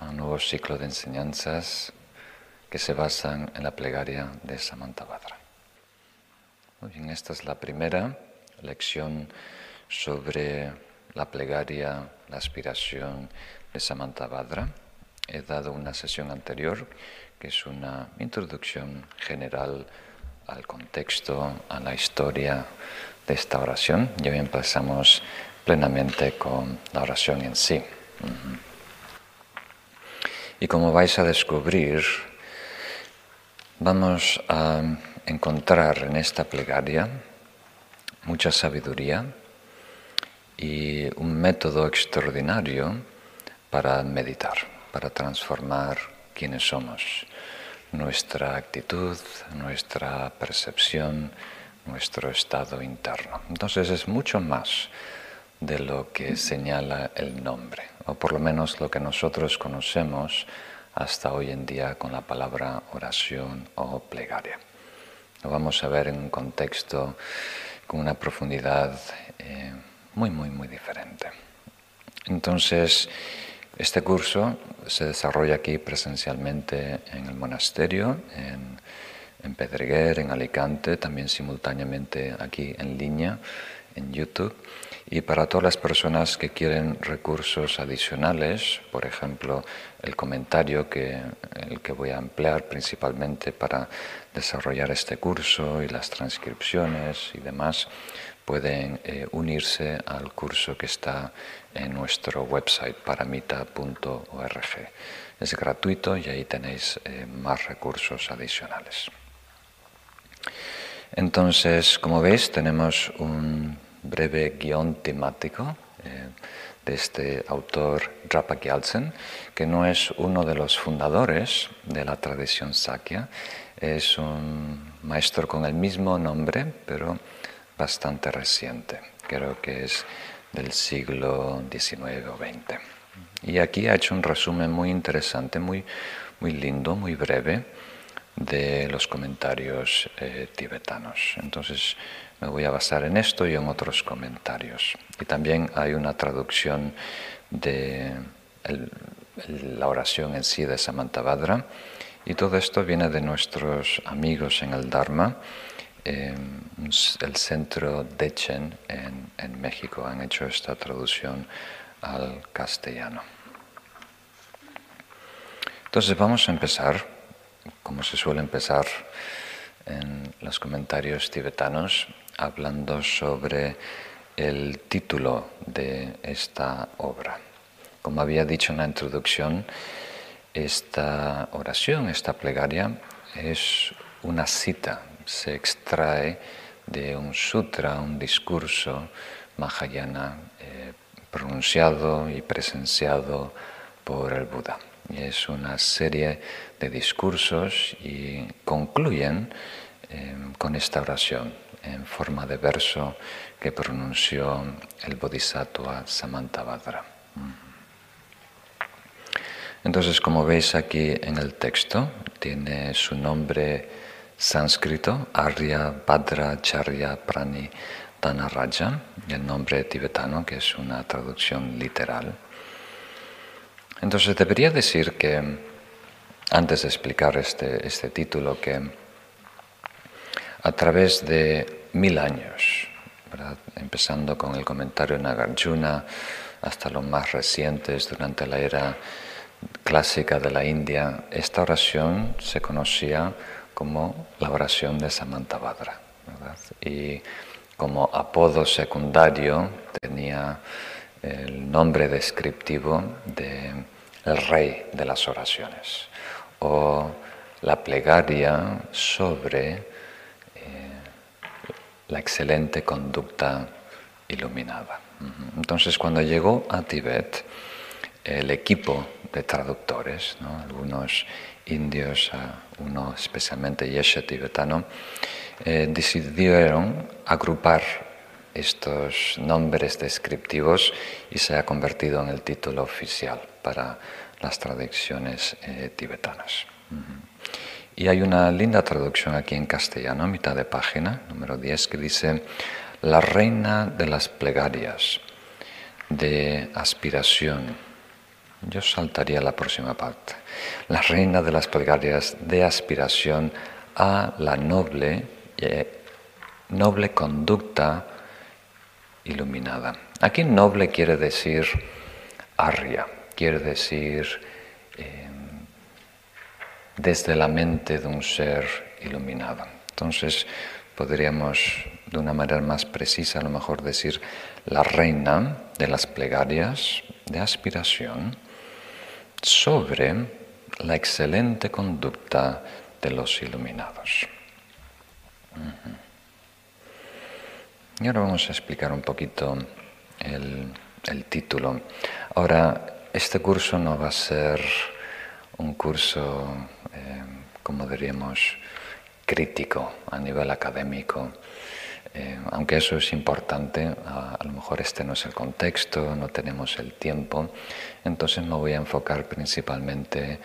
A un nuevo ciclo de enseñanzas que se basan en la plegaria de Samantabhadra. Muy bien, esta es la primera lección sobre la plegaria, la aspiración de Samantabhadra. He dado una sesión anterior que es una introducción general al contexto, a la historia de esta oración y hoy empezamos plenamente con la oración en sí. Y como vais a descubrir, vamos a encontrar en esta plegaria mucha sabiduría y un método extraordinario para meditar, para transformar quienes somos, nuestra actitud, nuestra percepción, nuestro estado interno. Entonces es mucho más de lo que señala el nombre, o por lo menos lo que nosotros conocemos hasta hoy en día con la palabra oración o plegaria. Lo vamos a ver en un contexto con una profundidad eh, muy, muy, muy diferente. Entonces, este curso se desarrolla aquí presencialmente en el monasterio, en, en Pedreguer, en Alicante, también simultáneamente aquí en línea, en YouTube. Y para todas las personas que quieren recursos adicionales, por ejemplo, el comentario que, el que voy a emplear principalmente para desarrollar este curso y las transcripciones y demás, pueden eh, unirse al curso que está en nuestro website paramita.org. Es gratuito y ahí tenéis eh, más recursos adicionales. Entonces, como veis, tenemos un breve guion temático eh, de este autor Drapa Gyaltsen, que no es uno de los fundadores de la tradición Sakya, es un maestro con el mismo nombre, pero bastante reciente, creo que es del siglo XIX o XX. Y aquí ha hecho un resumen muy interesante, muy, muy lindo, muy breve de los comentarios eh, tibetanos. Entonces me voy a basar en esto y en otros comentarios. Y también hay una traducción de la oración en sí de Samantabhadra. Y todo esto viene de nuestros amigos en el Dharma el centro Dechen en, en México. Han hecho esta traducción al castellano. Entonces vamos a empezar, como se suele empezar en los comentarios tibetanos, hablando sobre el título de esta obra. Como había dicho en la introducción, esta oración, esta plegaria, es una cita se extrae de un sutra, un discurso mahayana eh, pronunciado y presenciado por el Buda. Es una serie de discursos y concluyen em, con esta oración en forma de verso que pronunció el Bodhisattva Samantabhadra. Entonces, como veis aquí en el texto, tiene su nombre sánscrito, Arya Bhadra Charya Prani Dhanaraja, el nombre tibetano, que es una traducción literal. Entonces debería decir que, antes de explicar este, este título, que a través de mil años, empezando con el comentario Nagarjuna hasta los más recientes durante la era clásica de la India, esta oración se conocía como la oración de Samantabhadra. Y como apodo secundario tenía el nombre descriptivo de el rey de las oraciones o la plegaria sobre la excelente conducta iluminada. Entonces cuando llegó a Tibet, el equipo de traductores, algunos indios, uno especialmente yeshe tibetano, eh, decidieron agrupar estos nombres descriptivos y se ha convertido en el título oficial para las traducciones eh, tibetanas. Y hay una linda traducción aquí en castellano, mitad de página, número 10, que dice, La reina de las plegarias, de aspiración, Yo saltaría la próxima parte. La reina de las plegarias de aspiración a la noble, eh, noble conducta iluminada. Aquí noble quiere decir arria, quiere decir desde la mente de un ser iluminado. Entonces podríamos de una manera más precisa a lo mejor decir la reina de las plegarias de aspiración sobre la excelente conducta de los iluminados. Y ahora vamos a explicar un poquito el, título. Ahora, este curso no va a ser un curso, como diríamos, crítico a nivel académico. Eh, aunque eso es importante, a, lo mejor este no es el contexto, no tenemos el tiempo, entonces me voy a enfocar principalmente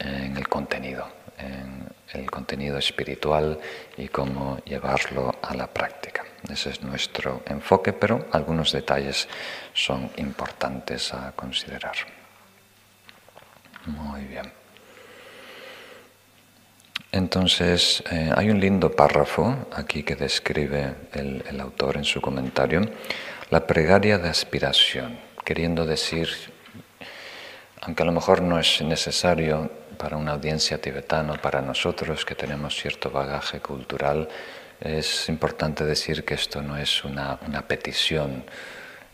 en el contenido, en el contenido espiritual y cómo llevarlo a la práctica. Ese es nuestro enfoque, pero algunos detalles son importantes a considerar. Muy bien. Entonces, eh, hay un lindo párrafo aquí que describe el, autor en su comentario, la pregaria de aspiración, queriendo decir, aunque a lo mejor no es necesario para una audiencia tibetana, para nosotros que tenemos cierto bagaje cultural, es importante decir que esto no es una, petición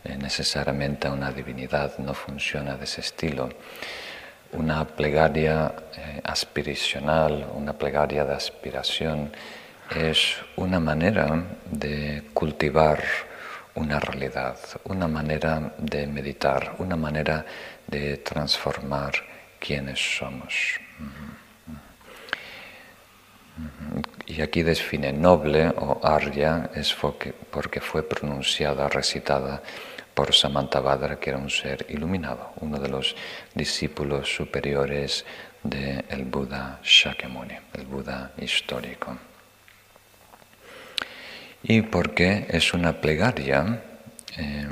eh, necesariamente a una divinidad, no funciona de ese estilo. Una plegaria eh, aspiracional, una plegaria de aspiración, es una manera de cultivar una realidad, una manera de meditar, una manera de transformar quienes somos. Y aquí define noble o arya es porque fue pronunciada, recitada por Samantabhadra, que era un ser iluminado, uno de los discípulos superiores del Buda Shakyamuni, el Buda histórico. Y porque es una plegaria eh,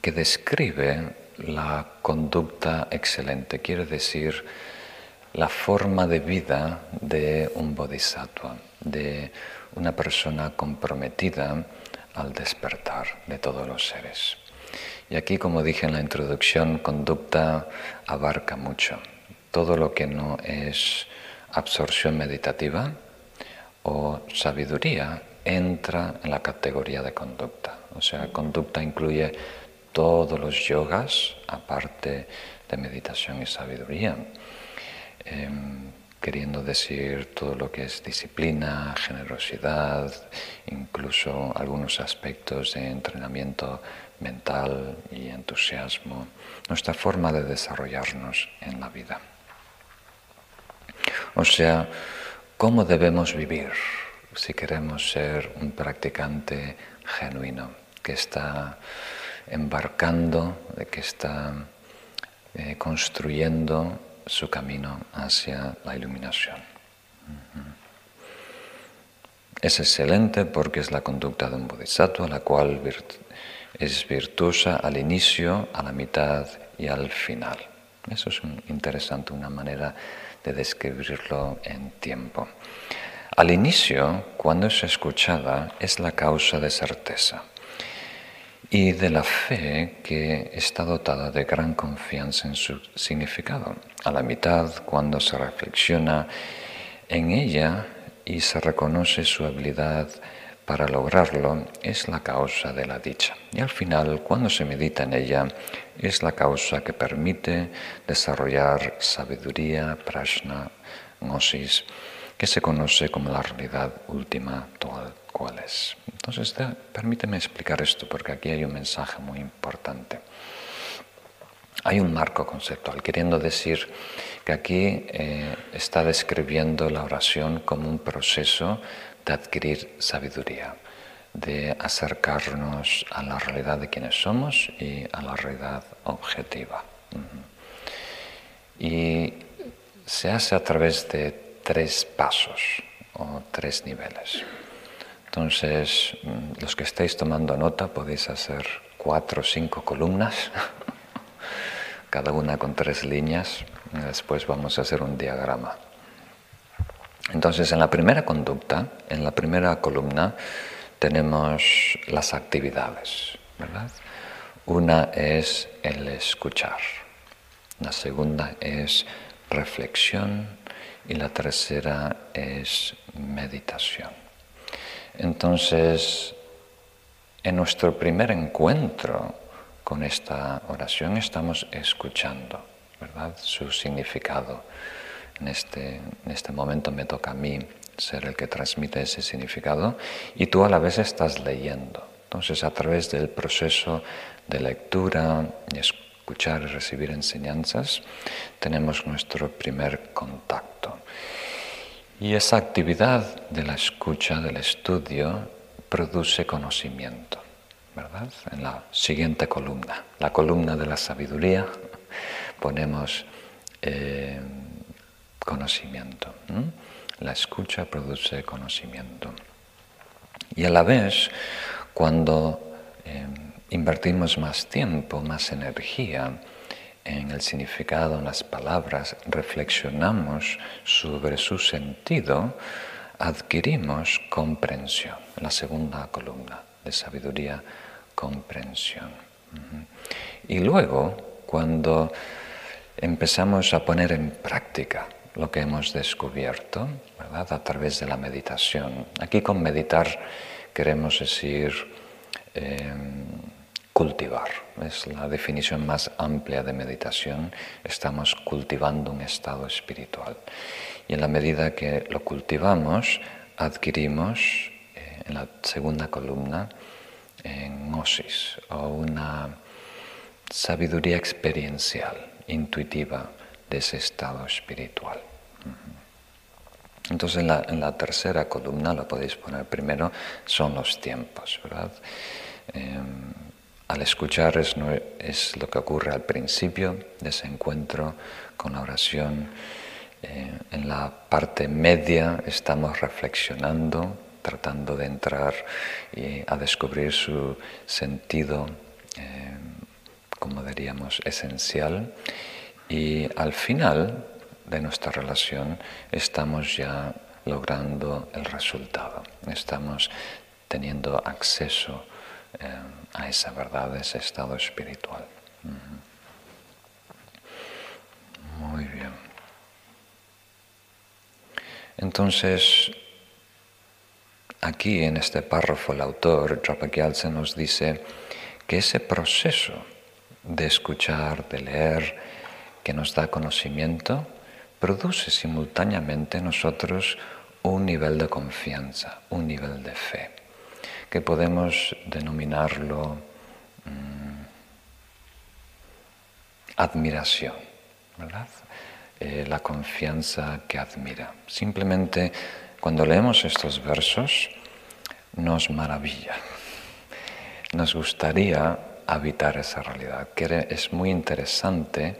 que describe la conducta excelente, quiere decir la forma de vida de un bodhisattva, de una persona comprometida al despertar de todos los seres. Y aquí, como dije en la introducción, conducta abarca mucho. Todo lo que no es absorción meditativa o sabiduría entra en la categoría de conducta. O sea, conducta incluye todos los yogas, aparte de meditación y sabiduría. Em, queriendo decir todo lo que es disciplina, generosidad, incluso algunos aspectos de entrenamiento mental y entusiasmo, nuestra forma de desarrollarnos en la vida. O sea, cómo debemos vivir si queremos ser un practicante genuino, que está embarcando, que está eh, construyendo su camino hacia la iluminación. Es excelente porque es la conducta de un bodhisattva, la cual es virtuosa al inicio, a la mitad y al final. Eso es interesante, una manera de describirlo en tiempo. Al inicio, cuando es escuchada, es la causa de certeza y de la fe que está dotada de gran confianza en su significado. A la mitad, cuando se reflexiona en ella y se reconoce su habilidad para lograrlo, es la causa de la dicha. Y al final, cuando se medita en ella, es la causa que permite desarrollar sabiduría, prajna, gnosis, que se conoce como la realidad última cuál es. Entonces, permíteme explicar esto porque aquí hay un mensaje muy importante. Hay un marco conceptual, queriendo decir que aquí eh, está describiendo la oración como un proceso de adquirir sabiduría, de acercarnos a la realidad de quienes somos y a la realidad objetiva. Y se hace a través de tres pasos o tres niveles. Entonces, mm, los que estáis tomando nota podéis hacer cuatro o cinco columnas cada una con tres líneas. Después vamos a hacer un diagrama. Entonces, en la primera conducta, en la primera columna, tenemos las actividades, ¿verdad? Una es el escuchar, la segunda es reflexión y la tercera es meditación. Entonces, en nuestro primer encuentro con esta oración estamos escuchando, ¿verdad? Su significado. En este, en este momento me toca a mí ser el que transmite ese significado y tú a la vez estás leyendo. Entonces, a través del proceso de lectura, escuchar y recibir enseñanzas, tenemos nuestro primer contacto. Y esa actividad de la escucha, del estudio, produce conocimiento, En la siguiente columna, la columna de la sabiduría, ponemos eh, conocimiento. La escucha produce conocimiento. Y a la vez, cuando eh, invertimos más tiempo, más energía en el significado, en las palabras, reflexionamos sobre su sentido, adquirimos comprensión. La segunda columna de sabiduría, comprensión. Y luego, cuando empezamos a poner en práctica lo que hemos descubierto. A través de la meditación. Aquí con meditar queremos decir em, cultivar. Es la definición más amplia de meditación. Estamos cultivando un estado espiritual. Y en la medida que lo cultivamos, adquirimos, eh, en la segunda columna, en o una sabiduría experiencial, intuitiva, de ese estado espiritual. Entonces en la, tercera columna, lo podéis poner primero, son los tiempos, ¿verdad? Em, al escuchar es, es, lo que ocurre al principio de ese encuentro con la oración. Eh, en la parte media estamos reflexionando, tratando de entrar y a descubrir su sentido, em, como diríamos, esencial. Y al final de nuestra relación estamos ya logrando el resultado, estamos teniendo acceso eh, a esa verdad, a ese estado espiritual. Muy bien. Entonces, aquí en este párrafo el autor, se nos dice que ese proceso de escuchar, de leer, que nos da conocimiento, produce simultáneamente en nosotros un nivel de confianza, un nivel de fe, que podemos denominarlo mm, admiración, ¿verdad? Eh, la confianza que admira. Simplemente cuando leemos estos versos nos maravilla, nos gustaría habitar esa realidad, es muy interesante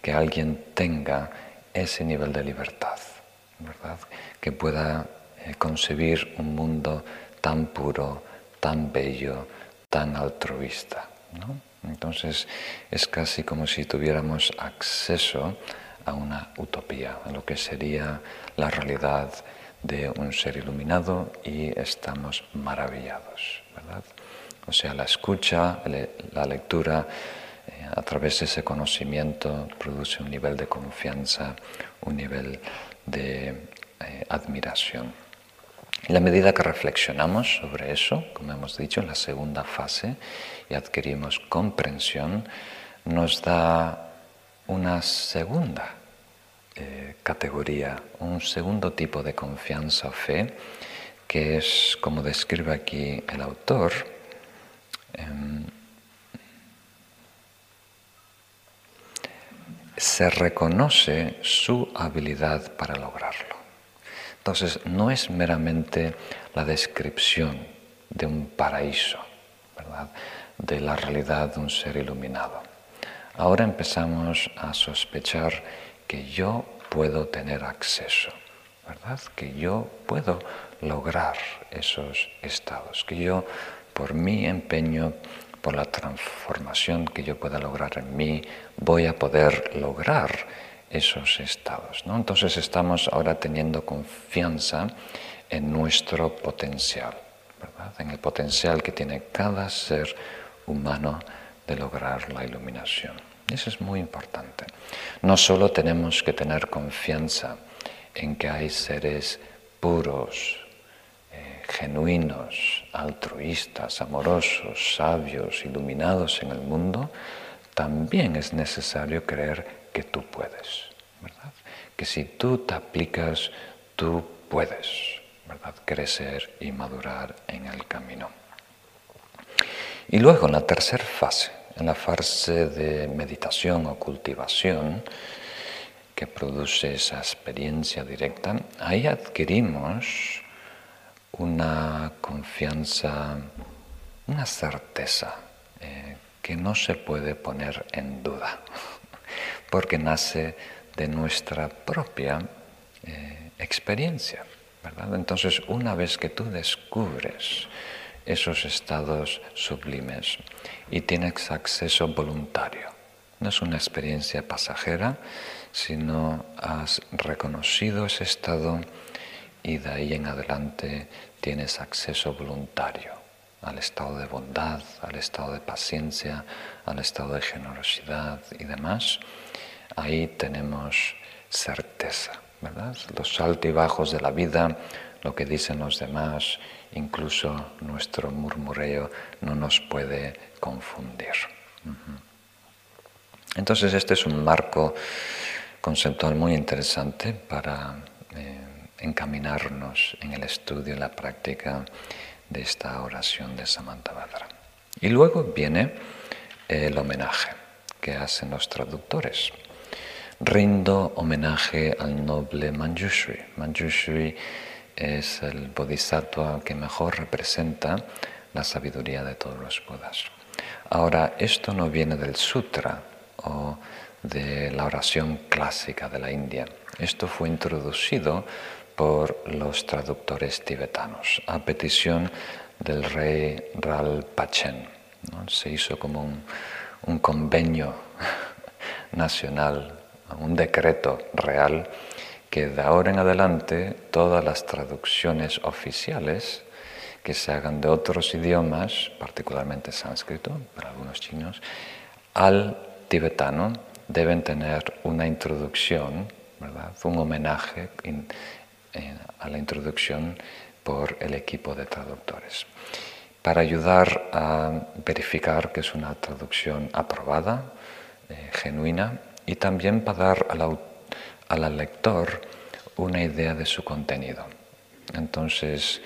que alguien tenga ese nivel de libertad, ¿verdad? Que pueda eh, concebir un mundo tan puro, tan bello, tan altruista. Entonces es casi como si tuviéramos acceso a una utopía, a lo que sería la realidad de un ser iluminado y estamos maravillados, ¿verdad? O sea, la escucha, la lectura, a través de ese conocimiento produce un nivel de confianza, un nivel de eh, admiración. En la medida que reflexionamos sobre eso, como hemos dicho, en la segunda fase, y adquirimos comprensión, nos da una segunda eh, categoría, un segundo tipo de confianza o fe, que es, como describe aquí el autor, em, se reconoce su habilidad para lograrlo. Entonces, no es meramente la descripción de un paraíso, ¿verdad? de la realidad de un ser iluminado. Ahora empezamos a sospechar que yo puedo tener acceso, ¿verdad? Que yo puedo lograr esos estados, que yo por mi empeño por la transformación que yo pueda lograr en mí, voy a poder lograr esos estados. ¿no? Entonces estamos ahora teniendo confianza en nuestro potencial, en el potencial que tiene cada ser humano de lograr la iluminación. Eso es muy importante. No solo tenemos que tener confianza en que hay seres puros, eh, genuinos, altruistas, amorosos, sabios, iluminados en el mundo, también es necesario creer que tú puedes, ¿verdad? Que si tú te aplicas, tú puedes, ¿verdad? Crecer y madurar en el camino. Y luego en la tercera fase, en la fase de meditación o cultivación, que produce esa experiencia directa, ahí adquirimos una confianza, una certeza eh, que no se puede poner en duda, porque nace de nuestra propia eh, experiencia. Entonces, una vez que tú descubres esos estados sublimes y tienes acceso voluntario, no es una experiencia pasajera, sino has reconocido ese estado y de ahí en adelante tienes acceso voluntario al estado de bondad, al estado de paciencia, al estado de generosidad y demás. Ahí tenemos certeza, ¿verdad? Los altibajos de la vida, lo que dicen los demás, incluso nuestro murmureo no nos puede confundir. Entonces este es un marco conceptual muy interesante para eh, encaminarnos en el estudio y la práctica de esta oración de Samantabhadra. Y luego viene el homenaje que hacen los traductores. Rindo homenaje al noble Manjushri. Manjushri es el bodhisattva que mejor representa la sabiduría de todos los budas. Ahora, esto no viene del sutra o de la oración clásica de la India. Esto fue introducido por los traductores tibetanos a petición del rey Ralpachen. ¿no? Se hizo como un, un convenio nacional, un decreto real que de ahora en adelante todas las traducciones oficiales que se hagan de otros idiomas, particularmente sánscrito, para algunos chinos, al tibetano deben tener una introducción, ¿verdad? un homenaje a la introducción por el equipo de traductores, para ayudar a verificar que es una traducción aprobada, eh, genuina, y también para dar al, al lector una idea de su contenido. Entonces,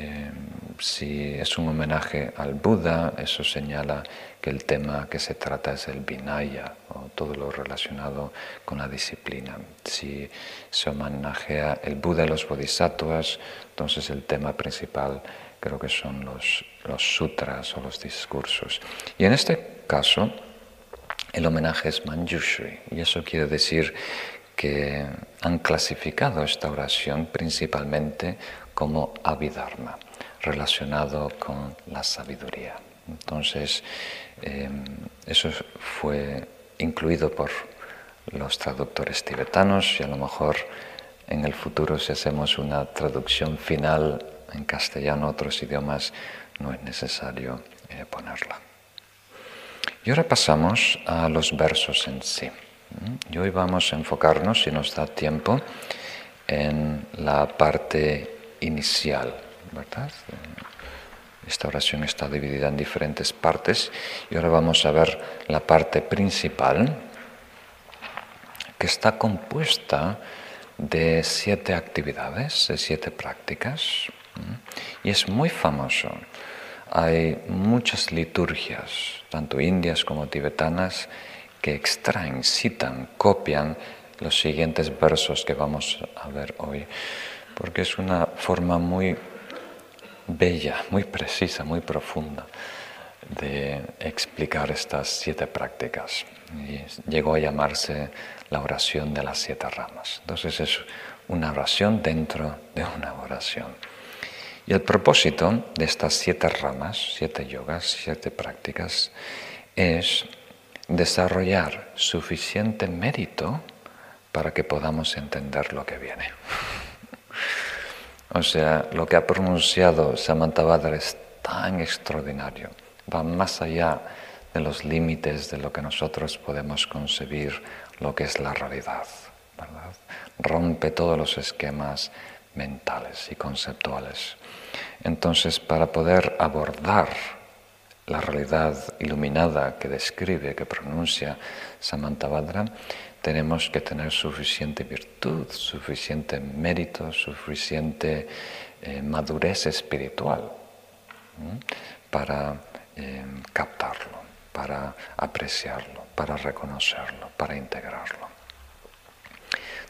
eh, si es un homenaje al Buda, eso señala que el tema que se trata es el Vinaya o todo lo relacionado con la disciplina. Si se homenajea el Buda y los Bodhisattvas, entonces el tema principal creo que son los, los sutras o los discursos. Y en este caso, el homenaje es Manjushri, y eso quiere decir que han clasificado esta oración principalmente como Abhidharma, relacionado con la sabiduría. Entonces, em, eso fue incluido por los traductores tibetanos y a lo mejor en el futuro si hacemos una traducción final en castellano otros idiomas no es necesario eh, ponerla. Y ahora pasamos a los versos en sí. Y hoy vamos a enfocarnos, si nos da tiempo, en la parte inicial, ¿verdad? Esta oración está dividida en diferentes partes y ahora vamos a ver la parte principal que está compuesta de siete actividades, de siete prácticas y es muy famoso. Hay muchas liturgias, tanto indias como tibetanas, que extraen, citan, copian los siguientes versos que vamos a ver hoy porque es una forma muy bella, muy precisa, muy profunda de explicar estas siete prácticas. Y llegó a llamarse la oración de las siete ramas. Entonces es una oración dentro de una oración. Y el propósito de estas siete ramas, siete yogas, siete prácticas, es desarrollar suficiente mérito para que podamos entender lo que viene. O sea, lo que ha pronunciado Samantabhadra es tan extraordinario, va más allá de los límites de lo que nosotros podemos concebir, lo que es la realidad. Rompe todos los esquemas mentales y conceptuales. Entonces, para poder abordar la realidad iluminada que describe, que pronuncia Samantabhadra, tenemos que tener suficiente virtud, suficiente mérito, suficiente eh, madurez espiritual para eh, captarlo, para apreciarlo, para reconocerlo, para integrarlo.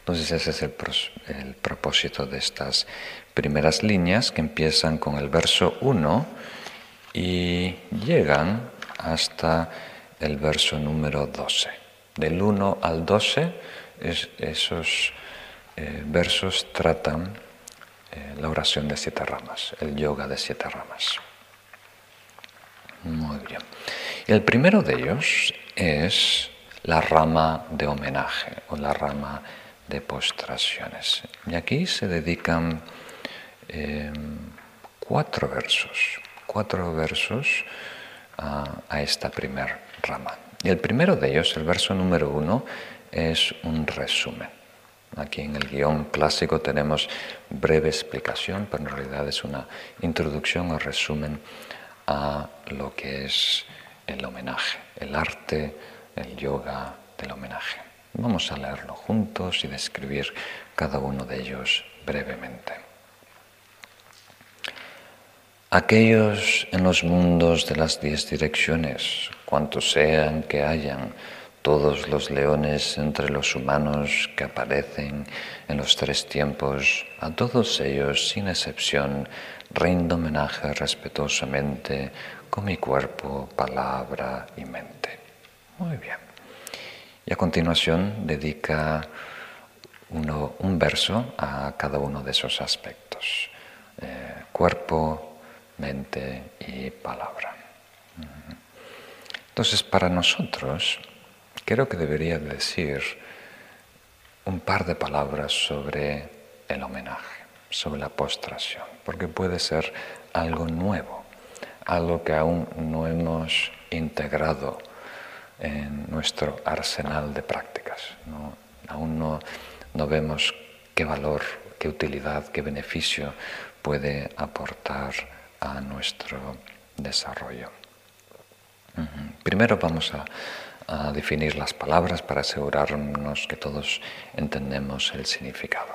Entonces ese es el, propósito de estas primeras líneas que empiezan con el verso 1 y llegan hasta el verso número 12. Del 1 al 12 esos eh, versos tratan eh, la oración de siete ramas, el yoga de siete ramas. Muy bien. El primero de ellos es la rama de homenaje o la rama de postraciones. Y aquí se dedican em, cuatro versos, cuatro versos a, esta primera rama. Y el primero de ellos, el verso número uno, es un resumen. Aquí en el guion clásico tenemos breve explicación, pero en realidad es una introducción o resumen a lo que es el homenaje, el arte, el yoga del homenaje. Vamos a leerlo juntos y describir cada uno de ellos brevemente. Aquellos en los mundos de las diez direcciones, cuantos sean que hayan, todos los leones entre los humanos que aparecen en los tres tiempos, a todos ellos, sin excepción, rindo homenaje respetuosamente con mi cuerpo, palabra y mente. Muy bien. Y a continuación dedica uno, un verso a cada uno de esos aspectos. Eh, cuerpo, mente y palabra. Entonces, para nosotros, creo que debería decir un par de palabras sobre el homenaje sobre la postración, porque puede ser algo nuevo, algo que aún no hemos integrado en nuestro arsenal de prácticas. Aún no, vemos qué valor, qué utilidad, qué beneficio puede aportar a nuestro desarrollo. Primero vamos a, definir las palabras para asegurarnos que todos entendemos el significado.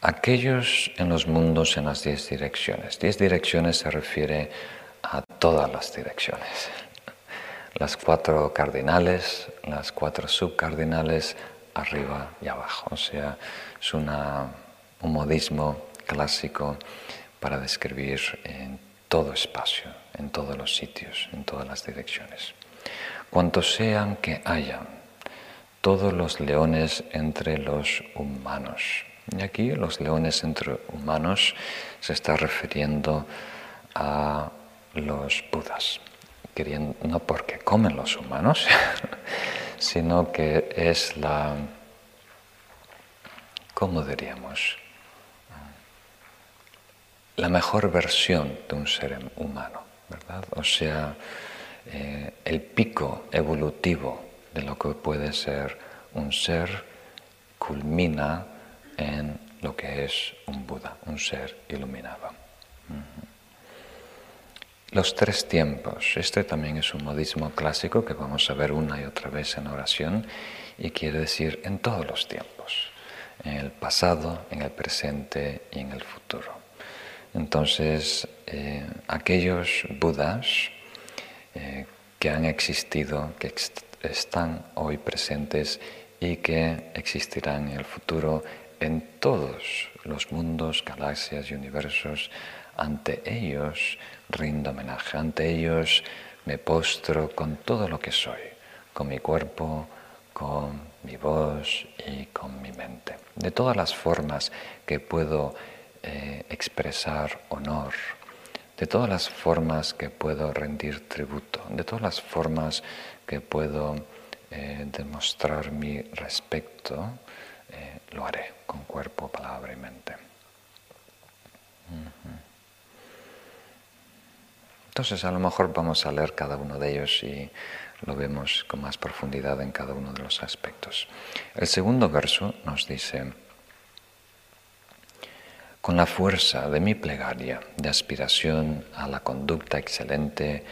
Aquellos en los mundos en las diez direcciones. Diez direcciones se refiere a todas las direcciones. Las cuatro cardinales, las cuatro subcardinales, arriba y abajo. O sea, es una, un modismo clásico para describir en todo espacio, en todos los sitios, en todas las direcciones. Cuantos sean que hayan, todos los leones entre los humanos y aquí los leones entre humanos se está refiriendo a los budas, no porque comen los humanos, sino que es la, ¿cómo diríamos? La mejor versión de un ser humano, ¿verdad? O sea, eh, el pico evolutivo de lo que puede ser un ser culmina en lo que es un Buda, un ser iluminado. Los tres tiempos, este también es un modismo clásico que vamos a ver una y otra vez en oración y quiere decir en todos los tiempos, en el pasado, en el presente y en el futuro. Entonces, eh, aquellos Budas eh, que han existido, que están hoy presentes y que existirán en el futuro, en todos los mundos, galaxias y universos, ante ellos rindo homenaje, ante ellos me postro con todo lo que soy, con mi cuerpo, con mi voz y con mi mente. De todas las formas que puedo eh, expresar honor, de todas las formas que puedo rendir tributo, de todas las formas que puedo eh, demostrar mi respeto, eh, lo haré con cuerpo, palabra y mente. Entonces a lo mejor vamos a leer cada uno de ellos y lo vemos con más profundidad en cada uno de los aspectos. El segundo verso nos dice, con la fuerza de mi plegaria de aspiración a la conducta excelente,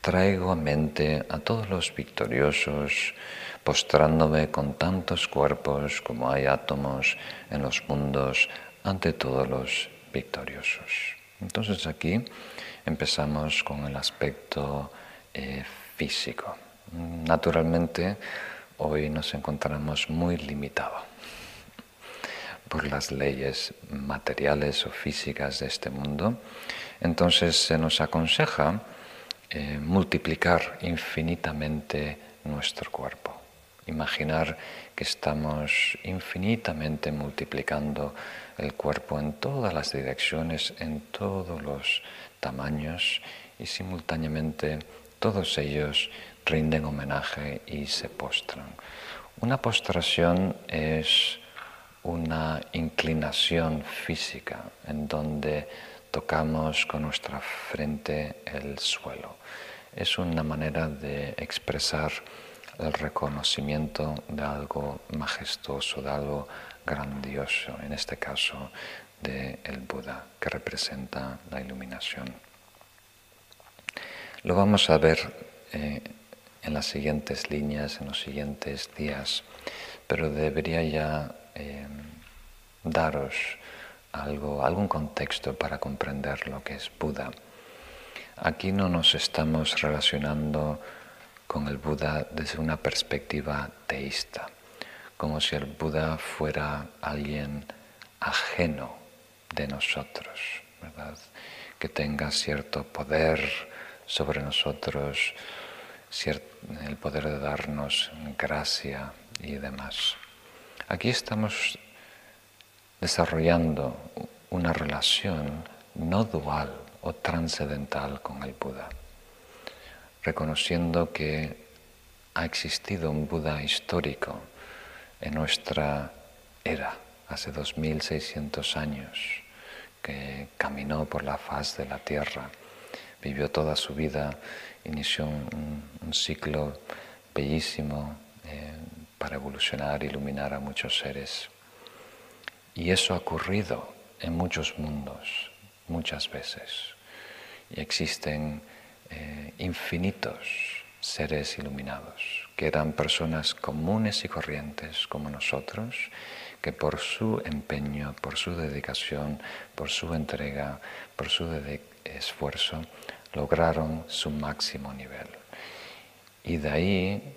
traigo a mente a todos los victoriosos, postrándome con tantos cuerpos como hay átomos en los mundos ante todos los victoriosos. Entonces aquí empezamos con el aspecto eh, físico. Naturalmente, hoy nos encontramos muy limitados por las leyes materiales o físicas de este mundo, entonces se nos aconseja eh, multiplicar infinitamente nuestro cuerpo. Imaginar que estamos infinitamente multiplicando el cuerpo en todas las direcciones, en todos los tamaños y simultáneamente todos ellos rinden homenaje y se postran. Una postración es una inclinación física en donde tocamos con nuestra frente el suelo. Es una manera de expresar el reconocimiento de algo majestuoso, de algo grandioso, en este caso de el Buda, que representa la iluminación. Lo vamos a ver eh, en las siguientes líneas, en los siguientes días, pero debería ya eh, daros algo, algún contexto para comprender lo que es Buda. Aquí no nos estamos relacionando con el Buda desde una perspectiva teísta, como si el Buda fuera alguien ajeno de nosotros, ¿verdad? que tenga cierto poder sobre nosotros, el poder de darnos gracia y demás. Aquí estamos desarrollando una relación no dual o transcendental con el Buda, reconociendo que ha existido un Buda histórico en nuestra era, hace 2600 años, que caminó por la faz de la tierra, vivió toda su vida, inició un, ciclo bellísimo eh, para evolucionar, iluminar a muchos seres. Y eso ha ocurrido en muchos mundos, muchas veces. Y existen eh, infinitos seres iluminados, que eran personas comunes y corrientes como nosotros, que por su empeño, por su dedicación, por su entrega, por su esfuerzo, lograron su máximo nivel. Y de ahí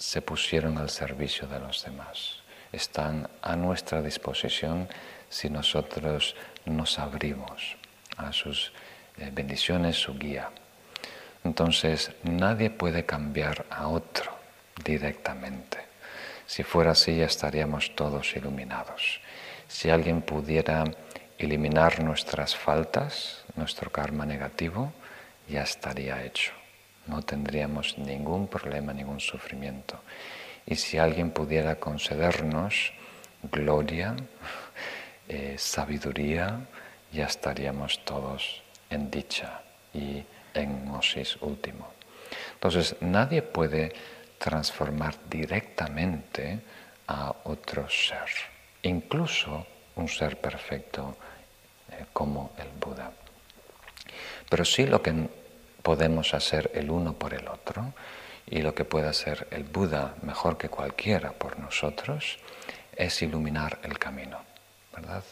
se pusieron al servicio de los demás. Están a nuestra disposición si nosotros nos abrimos a sus eh, bendiciones, su guía. Entonces nadie puede cambiar a otro directamente. Si fuera así ya estaríamos todos iluminados. Si alguien pudiera eliminar nuestras faltas, nuestro karma negativo, ya estaría hecho no tendríamos ningún problema, ningún sufrimiento. Y si alguien pudiera concedernos gloria, eh, sabiduría, ya estaríamos todos en dicha y en gnosis último. Entonces, nadie puede transformar directamente a otro ser, incluso un ser perfecto eh, como el Buda. Pero sí lo que podemos hacer el uno por el otro y lo que puede hacer el Buda mejor que cualquiera por nosotros es iluminar el camino, ¿verdad?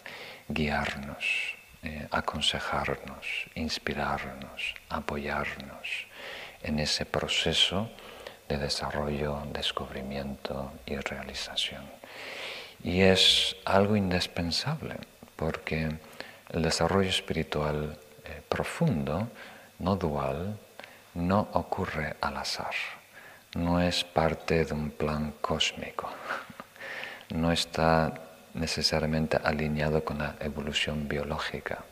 Guiarnos, eh, aconsejarnos, inspirarnos, apoyarnos en ese proceso de desarrollo, descubrimiento y realización. Y es algo indispensable porque el desarrollo espiritual eh, profundo no dual, no ocurre al azar, no es parte de un plan cósmico, no está necesariamente alineado con la evolución biológica.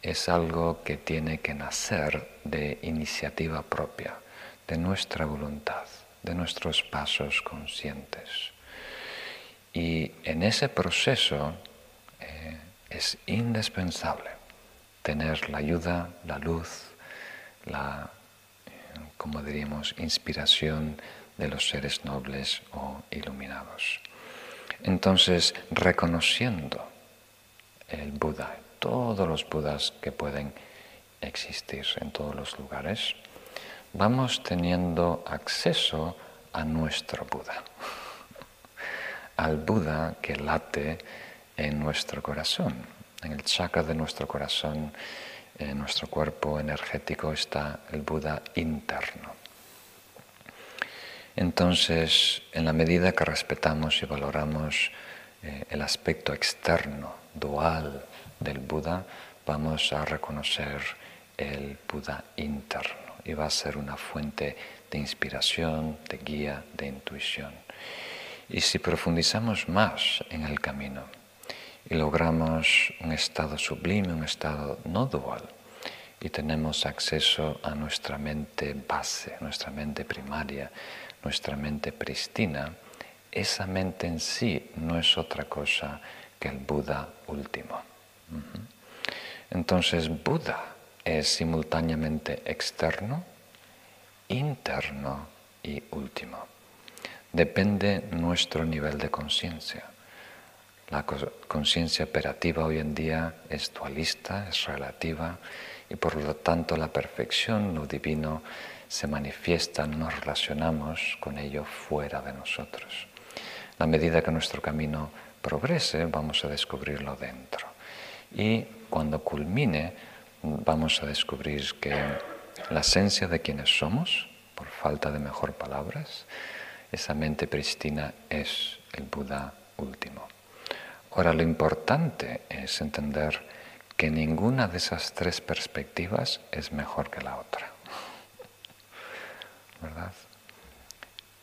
Es algo que tiene que nacer de iniciativa propia, de nuestra voluntad, de nuestros pasos conscientes. Y en ese proceso eh, es indispensable tener la ayuda, la luz, la, como diríamos, inspiración de los seres nobles o iluminados. Entonces, reconociendo el Buda, todos los Budas que pueden existir en todos los lugares, vamos teniendo acceso a nuestro Buda, al Buda que late en nuestro corazón, en el chakra de nuestro corazón, en nuestro cuerpo energético está el Buda interno. Entonces, en la medida que respetamos y valoramos eh, el aspecto externo, dual del Buda, vamos a reconocer el Buda interno y va a ser una fuente de inspiración, de guía, de intuición. Y si profundizamos más en el camino y logramos un estado sublime, un estado no dual, y tenemos acceso a nuestra mente base, nuestra mente primaria, nuestra mente pristina, esa mente en sí no es otra cosa que el Buda último. Entonces Buda es simultáneamente externo, interno y último. Depende nuestro nivel de conciencia. La conciencia operativa hoy en día es dualista, es relativa y por lo tanto la perfección, lo divino, se manifiesta, nos relacionamos con ello fuera de nosotros. A medida que nuestro camino progrese, vamos a descubrirlo dentro. Y cuando culmine, vamos a descubrir que la esencia de quienes somos, por falta de mejor palabras, esa mente pristina es el Buda último. Ahora, lo importante es entender que ninguna de esas tres perspectivas es mejor que la otra. ¿verdad?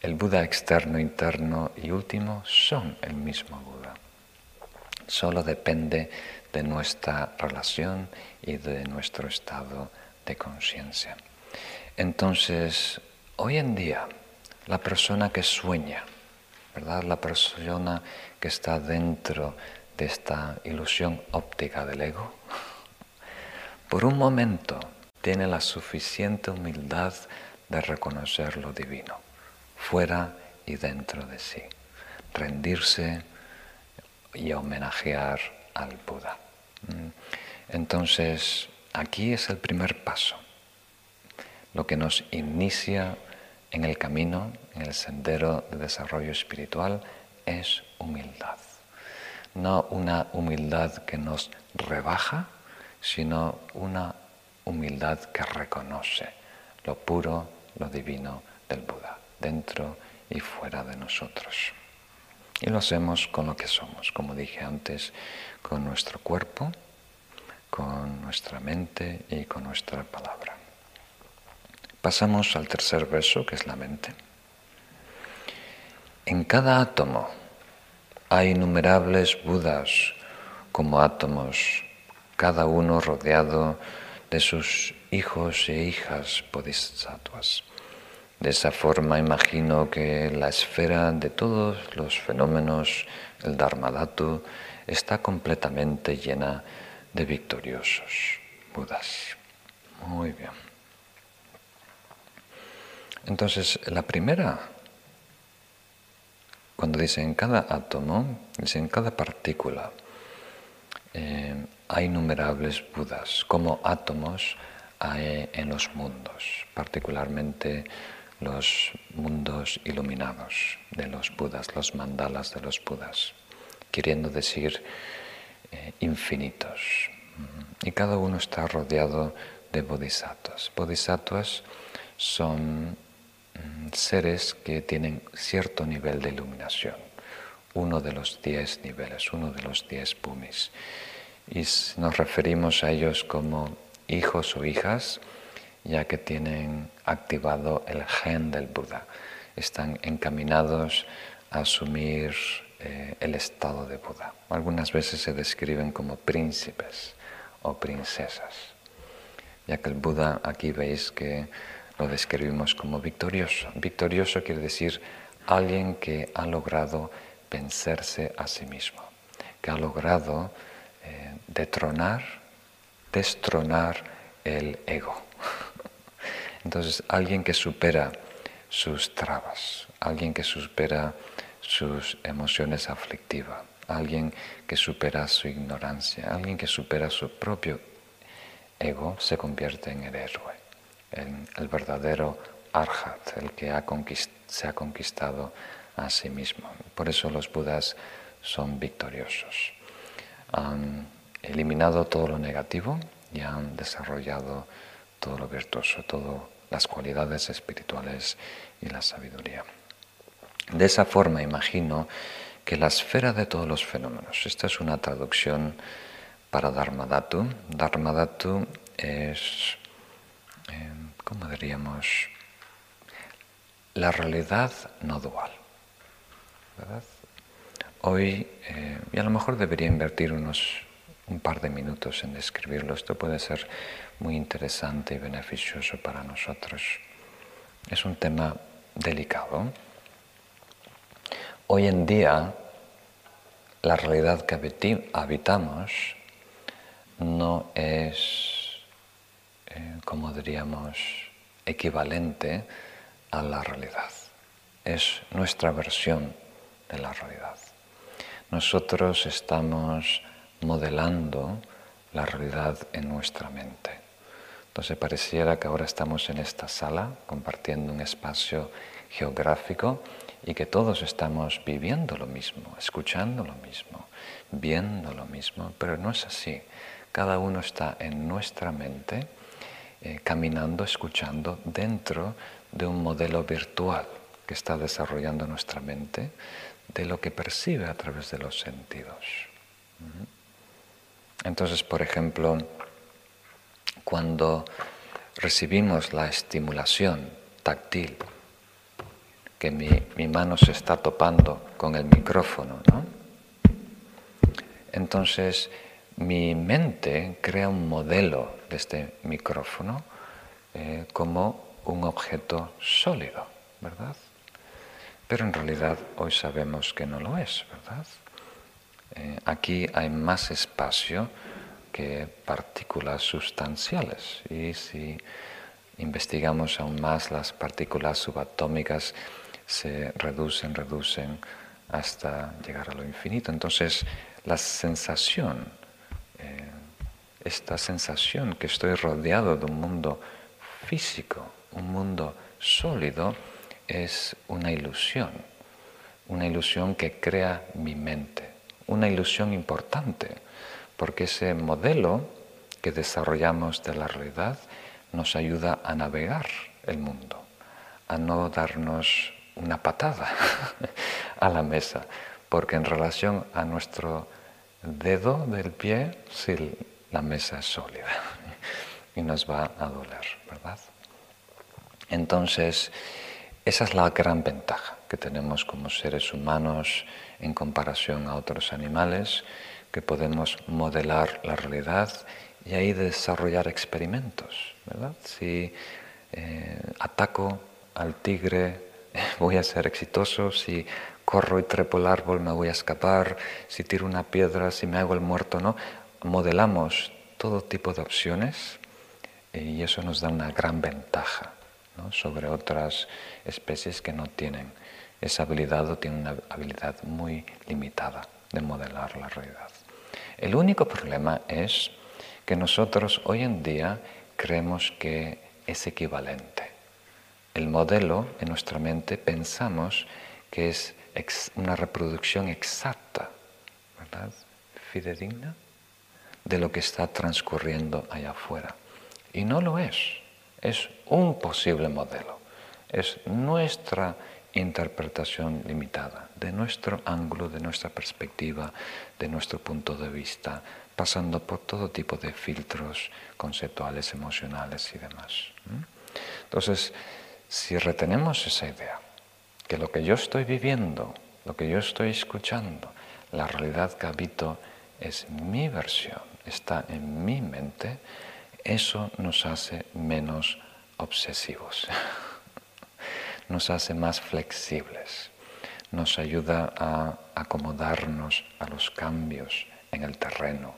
El Buda externo, interno y último son el mismo Buda. Solo depende de nuestra relación y de nuestro estado de conciencia. Entonces, hoy en día, la persona que sueña, ¿verdad? La persona que está dentro de esta ilusión óptica del ego, por un momento tiene la suficiente humildad de reconocer lo divino, fuera y dentro de sí, rendirse y homenajear al Buda. Mm. Entonces, aquí es el primer paso, lo que nos inicia en el camino, en el sendero de desarrollo espiritual, es humildad. No una humildad que nos rebaja, sino una humildad que reconoce lo puro, lo divino del Buda, dentro y fuera de nosotros. Y lo hacemos con lo que somos, como dije antes, con nuestro cuerpo, con nuestra mente y con nuestra palabra. Pasamos al tercer verso, que es la mente. En cada átomo hay innumerables Budas como átomos, cada uno rodeado de sus hijos e hijas bodhisattvas. De esa forma imagino que la esfera de todos los fenómenos, el Dharmadhatu, está completamente llena de victoriosos Budas. Muy bien. Entonces, la primera, cuando dice en cada átomo, dice en cada partícula, eh, hay innumerables Budas, como átomos hay en los mundos, particularmente los mundos iluminados de los Budas, los mandalas de los Budas, queriendo decir eh, infinitos. Y cada uno está rodeado de bodhisattvas. Bodhisattvas son seres que tienen cierto nivel de iluminación, uno de los diez niveles, uno de los diez pumis y nos referimos a ellos como hijos o hijas, ya que tienen activado el gen del Buda. Están encaminados a asumir eh, el estado de Buda. Algunas veces se describen como príncipes o princesas, ya que el Buda aquí veis que lo describimos como victorioso. Victorioso quiere decir alguien que ha logrado vencerse a sí mismo, que ha logrado eh, detronar, destronar el ego. Entonces, alguien que supera sus trabas, alguien que supera sus emociones aflictivas, alguien que supera su ignorancia, alguien que supera su propio ego, se convierte en el héroe, el verdadero arhat, el que se ha conquistado a sí mismo. Por eso los budas son victoriosos. Han eliminado todo lo negativo y han desarrollado todo lo virtuoso, todas las cualidades espirituales y la sabiduría. De esa forma imagino que la esfera de todos los fenómenos, esta es una traducción para Dharmadhatu. Dharmadhatu es, eh, ¿cómo diríamos? La realidad no dual. Hoy, eh, y a lo mejor debería invertir unos un par de minutos en describirlo, esto puede ser muy interesante y beneficioso para nosotros. Es un tema delicado. Hoy en día, la realidad que habitamos no es, eh, como diríamos, equivalente a la realidad. Es nuestra versión de la realidad. Nosotros estamos modelando la realidad en nuestra mente. Entonces pareciera que ahora estamos en esta sala compartiendo un espacio geográfico y que todos estamos viviendo lo mismo, escuchando lo mismo, viendo lo mismo, pero no es así. Cada uno está en nuestra mente, eh, caminando, escuchando dentro de un modelo virtual que está desarrollando nuestra mente de lo que percibe a través de los sentidos. Entonces, por ejemplo, cuando recibimos la estimulación táctil, que mi, mano se está topando con el micrófono, ¿no? entonces mi mente crea un modelo de este micrófono eh, como un objeto sólido, ¿verdad? Pero en realidad hoy sabemos que no lo es, ¿verdad? Eh, aquí hay más espacio que partículas sustanciales y si investigamos aún más las partículas subatómicas se reducen, reducen hasta llegar a lo infinito. Entonces la sensación, eh, esta sensación que estoy rodeado de un mundo físico, un mundo sólido, es una ilusión, una ilusión que crea mi mente una ilusión importante, porque ese modelo que desarrollamos de la realidad nos ayuda a navegar el mundo, a no darnos una patada a la mesa, porque en relación a nuestro dedo del pie, sí, la mesa es sólida y nos va a doler, ¿verdad? Entonces, esa es la gran ventaja que tenemos como seres humanos en comparación a otros animales, que podemos modelar la realidad y ahí desarrollar experimentos. ¿verdad? Si eh, ataco al tigre, voy a ser exitoso, si corro y trepo el árbol, me voy a escapar, si tiro una piedra, si me hago el muerto, ¿no? Modelamos todo tipo de opciones y eso nos da una gran ventaja sobre otras especies que no tienen esa habilidad o tiene una habilidad muy limitada de modelar la realidad. El único problema es que nosotros hoy en día creemos que es equivalente. El modelo en nuestra mente pensamos que es una reproducción exacta, ¿verdad? Fidedigna de lo que está transcurriendo allá afuera. Y no lo es. Es un posible modelo. Es nuestra interpretación limitada, de nuestro ángulo, de nuestra perspectiva, de nuestro punto de vista, pasando por todo tipo de filtros conceptuales, emocionales y demás. Entonces, si retenemos esa idea, que lo que yo estoy viviendo lo que yo estoy escuchando, la realidad que habito es mi versión, está en mi mente, eso nos hace menos obsesivos, nos hace más flexibles, nos ayuda a acomodarnos a los cambios en el terreno,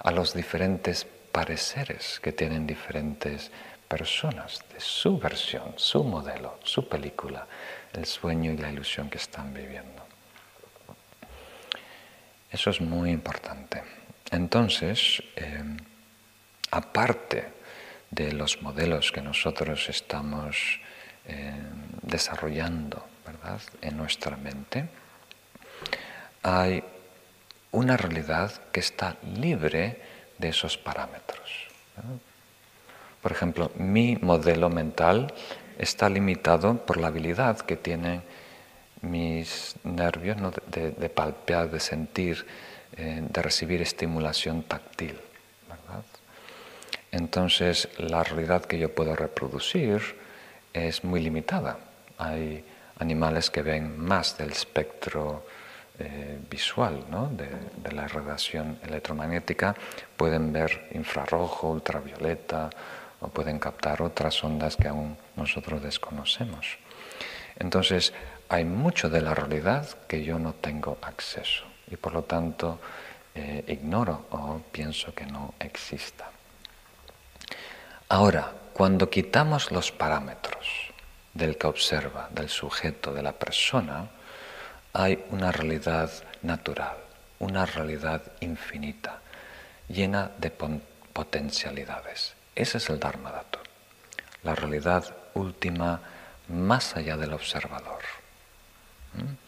a los diferentes pareceres que tienen diferentes personas, de su versión, su modelo, su película, el sueño y la ilusión que están viviendo. Eso es muy importante. Entonces, eh, aparte de los modelos que nosotros estamos eh, desarrollando ¿verdad? en nuestra mente, hay una realidad que está libre de esos parámetros. Por ejemplo, mi modelo mental está limitado por la habilidad que tienen mis nervios de, palpear, de sentir, eh, de recibir estimulación táctil. Entonces, la realidad que yo puedo reproducir es muy limitada. Hay animales que ven más del espectro eh, visual de, la radiación electromagnética, pueden ver infrarrojo, ultravioleta o pueden captar otras ondas que aún nosotros desconocemos. Entonces, hay mucho de la realidad que yo no tengo acceso y por lo tanto eh, ignoro o pienso que no exista. Ahora, cuando quitamos los parámetros del que observa, del sujeto, de la persona, hay una realidad natural, una realidad infinita, llena de potencialidades. Ese es el Dharma la realidad última más allá del observador,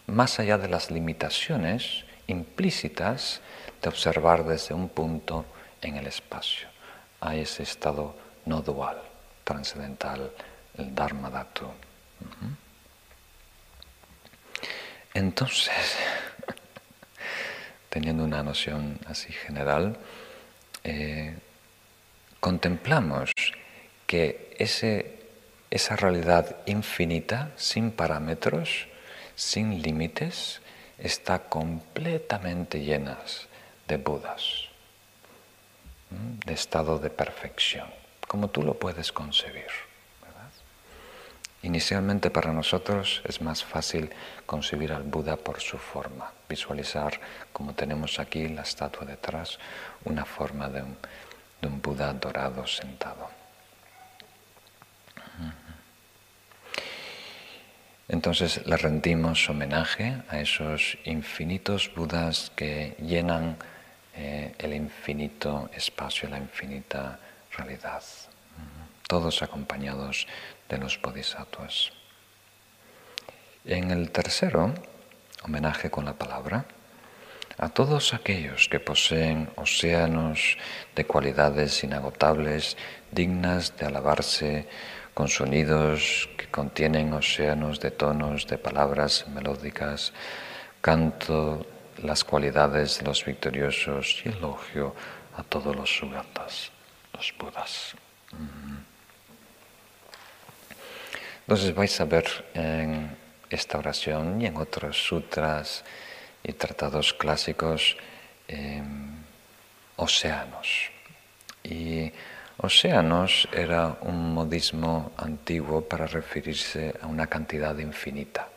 más allá de las limitaciones implícitas de observar desde un punto en el espacio. Hay ese estado no dual, trascendental, el Dharma entonces, teniendo una noción así general, eh, contemplamos que esa realidad infinita, sin parámetros, sin límites, está completamente llena de Budas, de estado de perfección, como tú lo puedes concebir. Inicialmente para nosotros es más fácil concebir al Buda por su forma, visualizar como tenemos aquí la estatua detrás, una forma de un, Buda dorado sentado. Entonces le rendimos homenaje a esos infinitos Budas que llenan eh, el infinito espacio, la infinita realidad, todos acompañados de los bodhisattvas. En el tercero, homenaje con la palabra, a todos aquellos que poseen océanos de cualidades inagotables, dignas de alabarse, con sonidos contienen océanos de tonos, de palabras melódicas, canto las cualidades de los victoriosos y elogio a todos los sugatas, los budas. Entonces vais a ver en esta oración y en otros sutras y tratados clásicos em, océanos. Y océanos era un modismo antiguo para referirse a una cantidad infinita.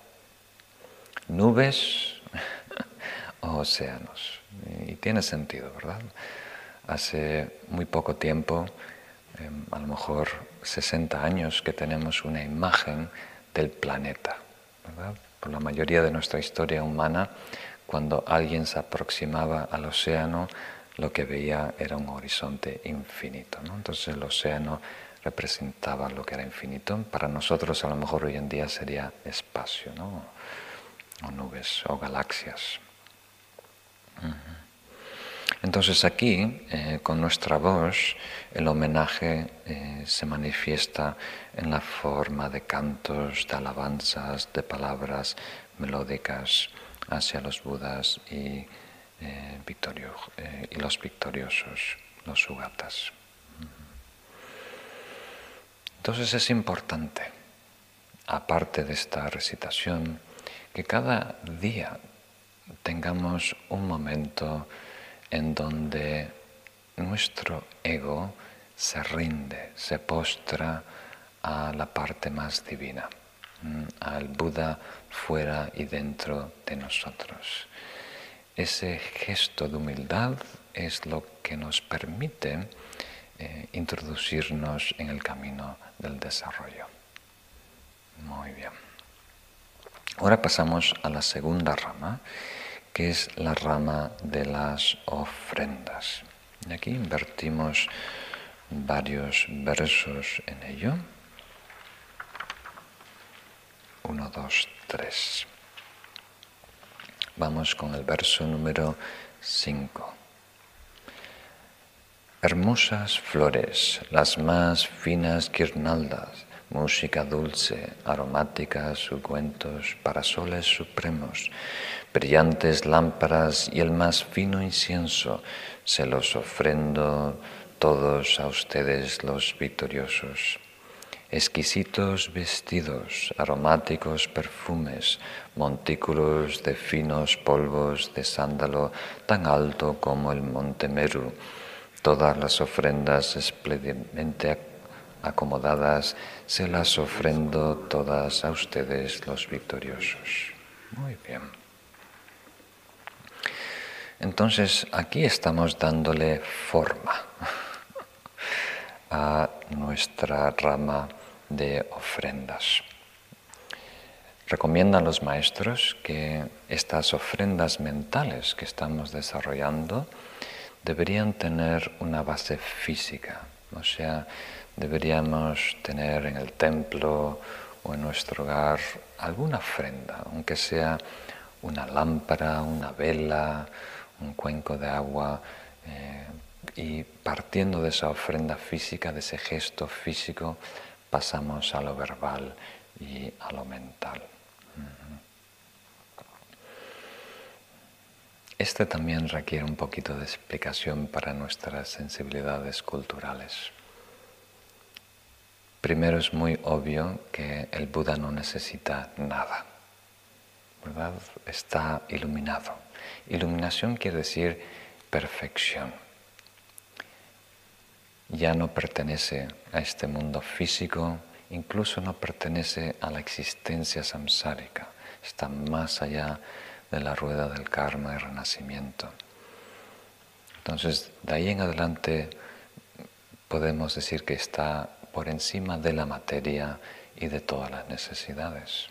Nubes o océanos. Y tiene sentido, ¿verdad? Hace muy poco tiempo, em, a lo mejor 60 años que tenemos una imagen del planeta. Por la mayoría de nuestra historia humana, cuando alguien se aproximaba al océano, lo que veía era un horizonte infinito. Entonces el océano representaba lo que era infinito. Para nosotros a lo mejor hoy en día sería espacio, o nubes, o galaxias. Entonces aquí, eh, con nuestra voz, el homenaje eh, se manifiesta en la forma de cantos, de alabanzas, de palabras melódicas hacia los Budas y, eh, y los victoriosos, los Sugatas. Entonces es importante, aparte de esta recitación, que cada día tengamos un momento en donde nuestro ego se rinde, se postra a la parte más divina, mm, al Buda fuera y dentro de nosotros. Ese gesto de humildad es lo que nos permite eh, introducirnos en el camino del desarrollo. Muy bien. Ahora pasamos a la segunda rama, que es la rama de las ofrendas. Y aquí invertimos varios versos en ello. Uno, dos, tres. Vamos con el verso número 5. Hermosas flores, las más finas guirnaldas, música dulce, aromáticas para parasoles supremos, brillantes lámparas y el más fino incienso, se los ofrendo todos a ustedes los victoriosos exquisitos vestidos, aromáticos perfumes, montículos de finos polvos de sándalo tan alto como el monte Meru, todas las ofrendas espléndidamente acomodadas, se las ofrendo todas a ustedes los victoriosos. Muy bien. Entonces aquí estamos dándole forma a nuestra rama de ofrendas. Recomiendan los maestros que estas ofrendas mentales que estamos desarrollando deberían tener una base física, o sea, deberíamos tener en el templo o en nuestro hogar alguna ofrenda, aunque sea una lámpara, una vela, un cuenco de agua, eh, y partiendo de esa ofrenda física, de ese gesto físico, pasamos a lo verbal y a lo mental. Este también requiere un poquito de explicación para nuestras sensibilidades culturales. Primero es muy obvio que el Buda no necesita nada, ¿verdad? Está iluminado. Iluminación quiere decir perfección ya no pertenece a este mundo físico, incluso no pertenece a la existencia samsárica, está más allá de la rueda del karma y renacimiento. Entonces, de ahí en adelante podemos decir que está por encima de la materia y de todas las necesidades.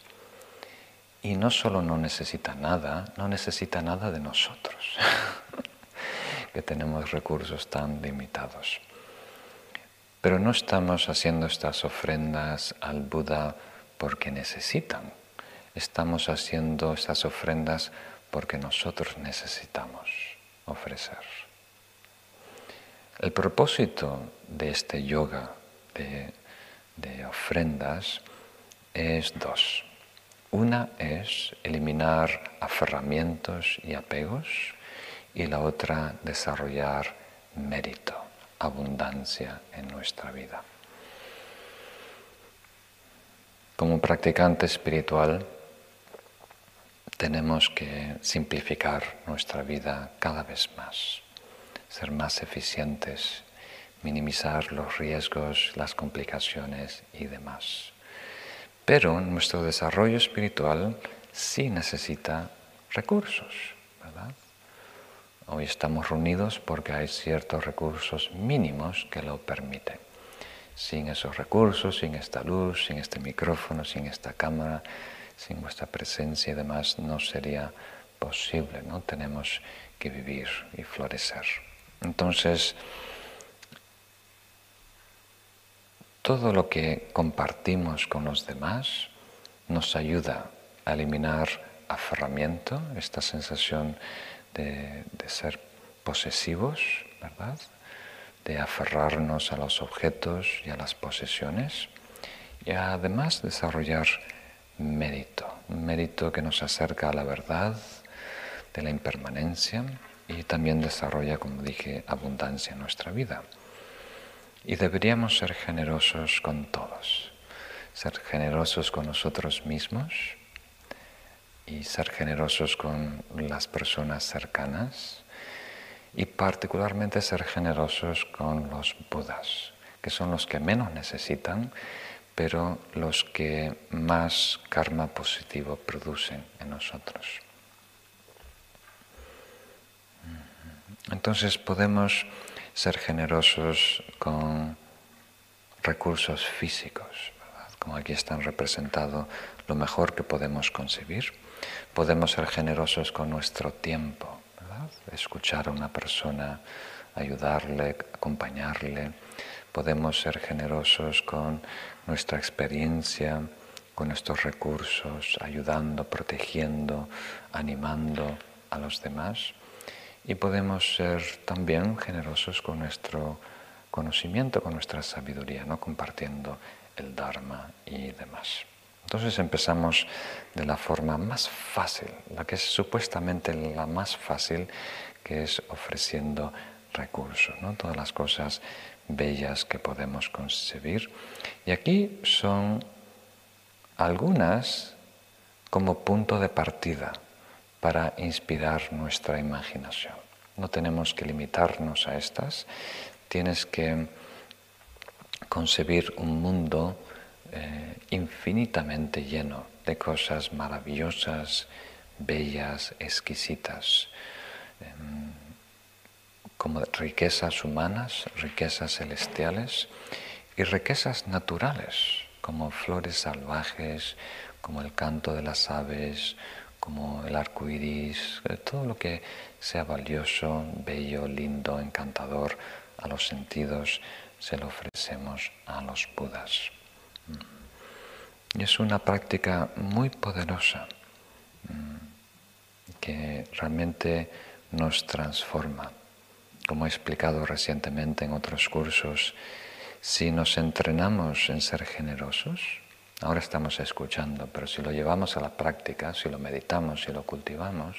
Y no solo no necesita nada, no necesita nada de nosotros, que tenemos recursos tan limitados. Pero no estamos haciendo estas ofrendas al Buda porque necesitan. Estamos haciendo estas ofrendas porque nosotros necesitamos ofrecer. El propósito de este yoga de, ofrendas es dos. Una es eliminar aferramientos y apegos y la otra desarrollar mérito abundancia en nuestra vida. Como practicante espiritual tenemos que simplificar nuestra vida cada vez más, ser más eficientes, minimizar los riesgos, las complicaciones y demás. Pero nuestro desarrollo espiritual sí necesita recursos. Hoy estamos reunidos porque hay ciertos recursos mínimos que lo permiten. Sin esos recursos, sin esta luz, sin este micrófono, sin esta cámara, sin vuestra presencia y demás, no sería posible, ¿no? Tenemos que vivir y florecer. Entonces, todo lo que compartimos con los demás nos ayuda a eliminar aferramiento, esta sensación de, ser posesivos, ¿verdad? De aferrarnos a los objetos y a las posesiones y además desarrollar mérito, un mérito que nos acerca a la verdad de la impermanencia y también desarrolla, como dije, abundancia en nuestra vida. Y deberíamos ser generosos con todos, ser generosos con nosotros mismos, y ser generosos con las personas cercanas y particularmente ser generosos con los budas, que son los que menos necesitan, pero los que más karma positivo producen en nosotros. Entonces podemos ser generosos con recursos físicos, como aquí están representados lo mejor que podemos concebir. Podemos ser generosos con nuestro tiempo, escuchar a una persona, ayudarle, acompañarle. Podemos ser generosos con nuestra experiencia, con nuestros recursos, ayudando, protegiendo, animando a los demás. Y podemos ser también generosos con nuestro conocimiento, con nuestra sabiduría, ¿no? compartiendo el Dharma y demás. Entonces empezamos de la forma más fácil, la que es supuestamente la más fácil, que es ofreciendo recursos, ¿no? todas las cosas bellas que podemos concebir. Y aquí son algunas como punto de partida para inspirar nuestra imaginación. No tenemos que limitarnos a estas, tienes que concebir un mundo eh, infinitamente lleno de cosas maravillosas, bellas, exquisitas, em, como riquezas humanas, riquezas celestiales y riquezas naturales, como flores salvajes, como el canto de las aves, como el arco iris, eh, todo lo que sea valioso, bello, lindo, encantador a los sentidos, se lo ofrecemos a los Budas. Y es una práctica muy poderosa mm, que realmente nos transforma. Como he explicado recientemente en otros cursos, si nos entrenamos en ser generosos, ahora estamos escuchando, pero si lo llevamos a la práctica, si lo meditamos, si lo cultivamos,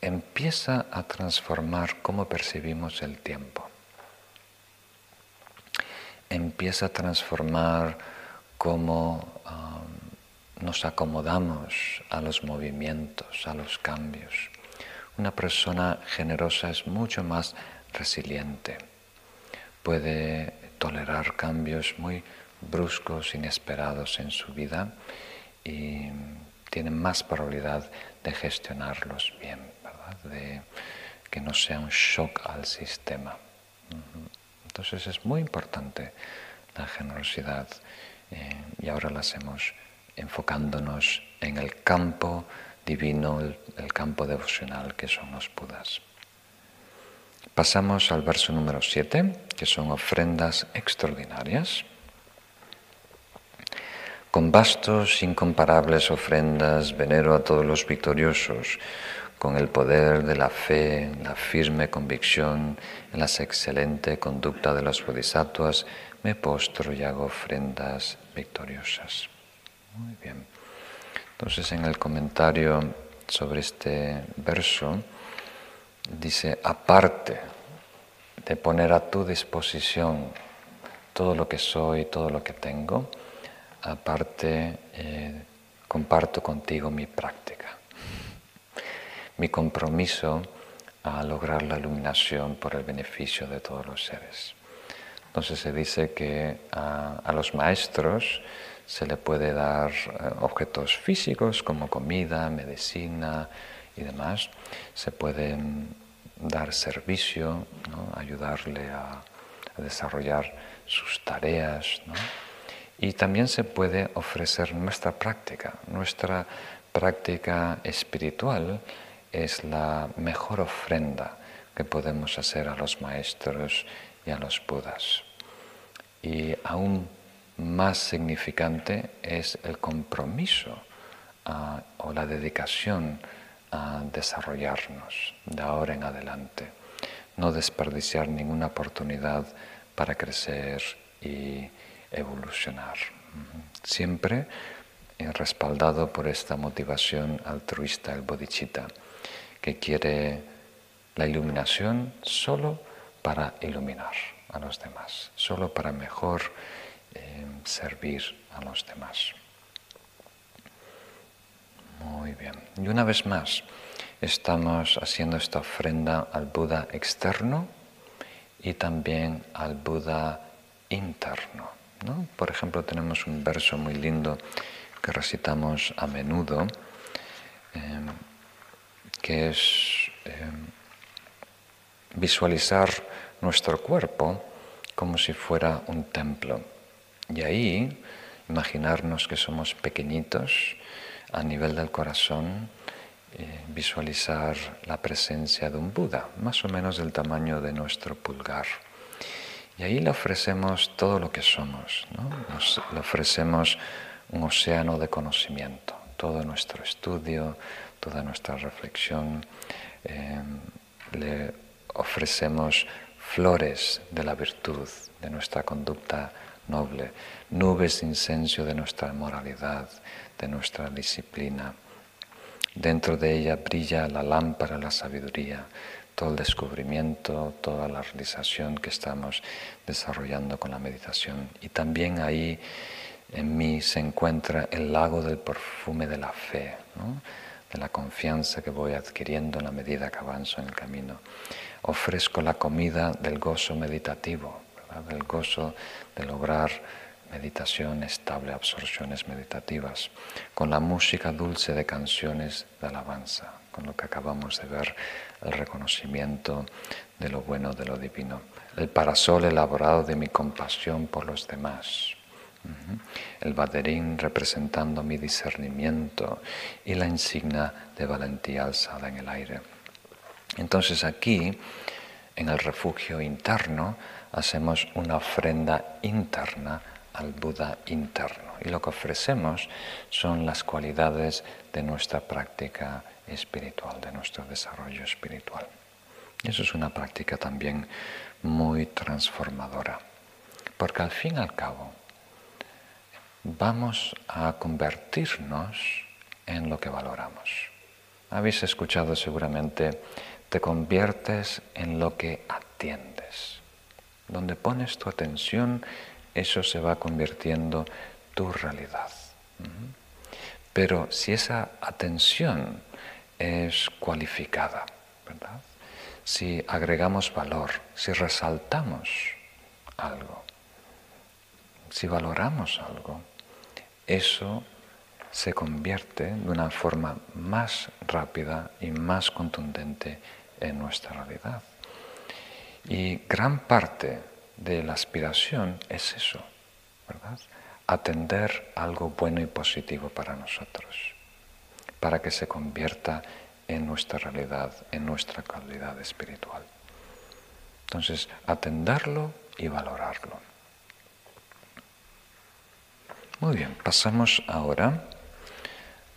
empieza a transformar cómo percibimos el tiempo. Empieza a transformar cómo um, nos acomodamos a los movimientos, a los cambios. Una persona generosa es mucho más resiliente, puede tolerar cambios muy bruscos, inesperados en su vida y tiene más probabilidad de gestionarlos bien, de que no sea un shock al sistema. Entonces es muy importante la generosidad eh, y ahora la hacemos enfocándonos en el campo divino, el, campo devocional que son los Budas. Pasamos al verso número 7, que son ofrendas extraordinarias. Con vastos, incomparables ofrendas venero a todos los victoriosos, con el poder de la fe, la firme convicción en la excelente conducta de los bodhisattvas, me postro y hago ofrendas victoriosas. Muy bien. Entonces en el comentario sobre este verso dice, aparte de poner a tu disposición todo lo que soy, todo lo que tengo, aparte eh, comparto contigo mi práctica, mi compromiso a lograr la iluminación por el beneficio de todos los seres. Entonces se dice que a, los maestros se le puede dar eh, objetos físicos como comida, medicina y demás. Se puede dar servicio, ayudarle a, desarrollar sus tareas. Y también se puede ofrecer nuestra práctica. Nuestra práctica espiritual es la mejor ofrenda que podemos hacer a los maestros y a los Budas. Y aún más significante es el compromiso ah, o la dedicación a desarrollarnos de ahora en adelante, no desperdiciar ninguna oportunidad para crecer y evolucionar. Siempre respaldado por esta motivación altruista, el bodhicitta, que quiere la iluminación solo para iluminar a los demás, solo para mejor eh, servir a los demás. Muy bien. Y una vez más, estamos haciendo esta ofrenda al Buda externo y también al Buda interno. Por ejemplo, tenemos un verso muy lindo que recitamos a menudo, em, que es em, visualizar nuestro cuerpo como si fuera un templo. Y ahí imaginarnos que somos pequeñitos a nivel del corazón, eh, visualizar la presencia de un Buda, más o menos del tamaño de nuestro pulgar. Y ahí le ofrecemos todo lo que somos, le ofrecemos un océano de conocimiento, todo nuestro estudio, toda nuestra reflexión, eh, le ofrecemos flores de la virtud, de nuestra conducta noble, nubes de incenso de nuestra moralidad, de nuestra disciplina. Dentro de ella brilla la lámpara, la sabiduría, todo el descubrimiento, toda la realización que estamos desarrollando con la meditación. Y también ahí en mí se encuentra el lago del perfume de la fe, de la confianza que voy adquiriendo en la medida que avanzo en el camino. Ofrezco la comida del gozo meditativo, del gozo de lograr meditación estable, absorciones meditativas, con la música dulce de canciones de alabanza, con lo que acabamos de ver, el reconocimiento de lo bueno, de lo divino, el parasol elaborado de mi compasión por los demás, el baderín representando mi discernimiento y la insignia de valentía alzada en el aire. Entonces aquí, en el refugio interno, hacemos una ofrenda interna al Buda interno. Y lo que ofrecemos son las cualidades de nuestra práctica espiritual, de nuestro desarrollo espiritual. Eso es una práctica también muy transformadora, porque al fin y al cabo vamos a convertirnos en lo que valoramos. Habéis escuchado seguramente, te conviertes en lo que atiendes. Donde pones tu atención, eso se va convirtiendo tu realidad. Pero si esa atención es cualificada. Si agregamos valor, si resaltamos algo, si valoramos algo, eso se convierte de una forma más rápida y más contundente en nuestra realidad. Y gran parte de la aspiración es eso, ¿verdad? Atender algo bueno y positivo para nosotros, para que se convierta en nuestra realidad, en nuestra calidad espiritual. Entonces, atenderlo y valorarlo. Muy bien, pasamos ahora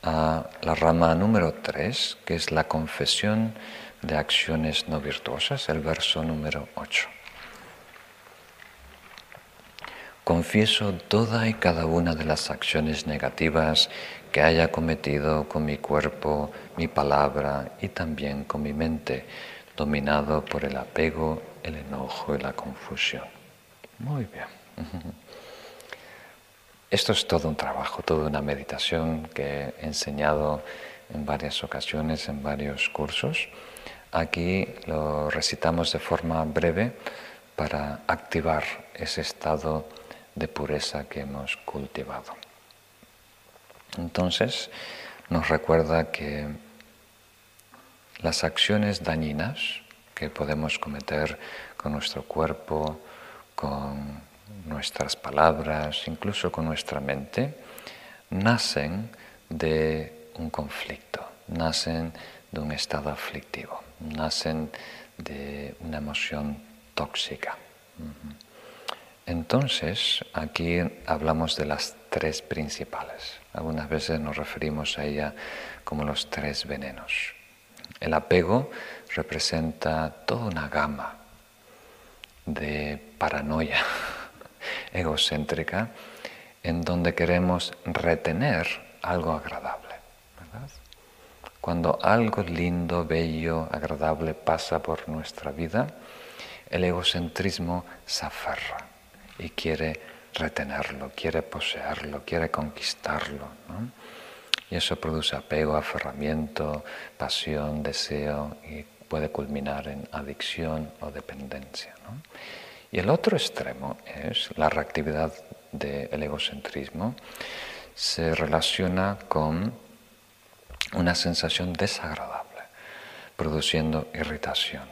a la rama número 3, que es la confesión de acciones no virtuosas, el verso número 8. Confieso toda y cada una de las acciones negativas que haya cometido con mi cuerpo, mi palabra y también con mi mente, dominado por el apego, el enojo y la confusión. Muy bien. Esto es todo un trabajo, toda una meditación que he enseñado en varias ocasiones, en varios cursos. Aquí lo recitamos de forma breve para activar ese estado de pureza que hemos cultivado. Entonces, nos recuerda que las acciones dañinas que podemos cometer con nuestro cuerpo, con nuestras palabras, incluso con nuestra mente, nacen de un conflicto, nacen de un estado aflictivo nacen de una emoción tóxica. Entonces, aquí hablamos de las tres principales. Algunas veces nos referimos a ella como los tres venenos. El apego representa toda una gama de paranoia egocéntrica en donde queremos retener algo agradable. Cuando algo lindo, bello, agradable pasa por nuestra vida, el egocentrismo se aferra y quiere retenerlo, quiere poseerlo, quiere conquistarlo. Y eso produce apego, aferramiento, pasión, deseo y puede culminar en adicción o dependencia. Y el otro extremo es la reactividad del egocentrismo, se relaciona con una sensación desagradable, produciendo irritación.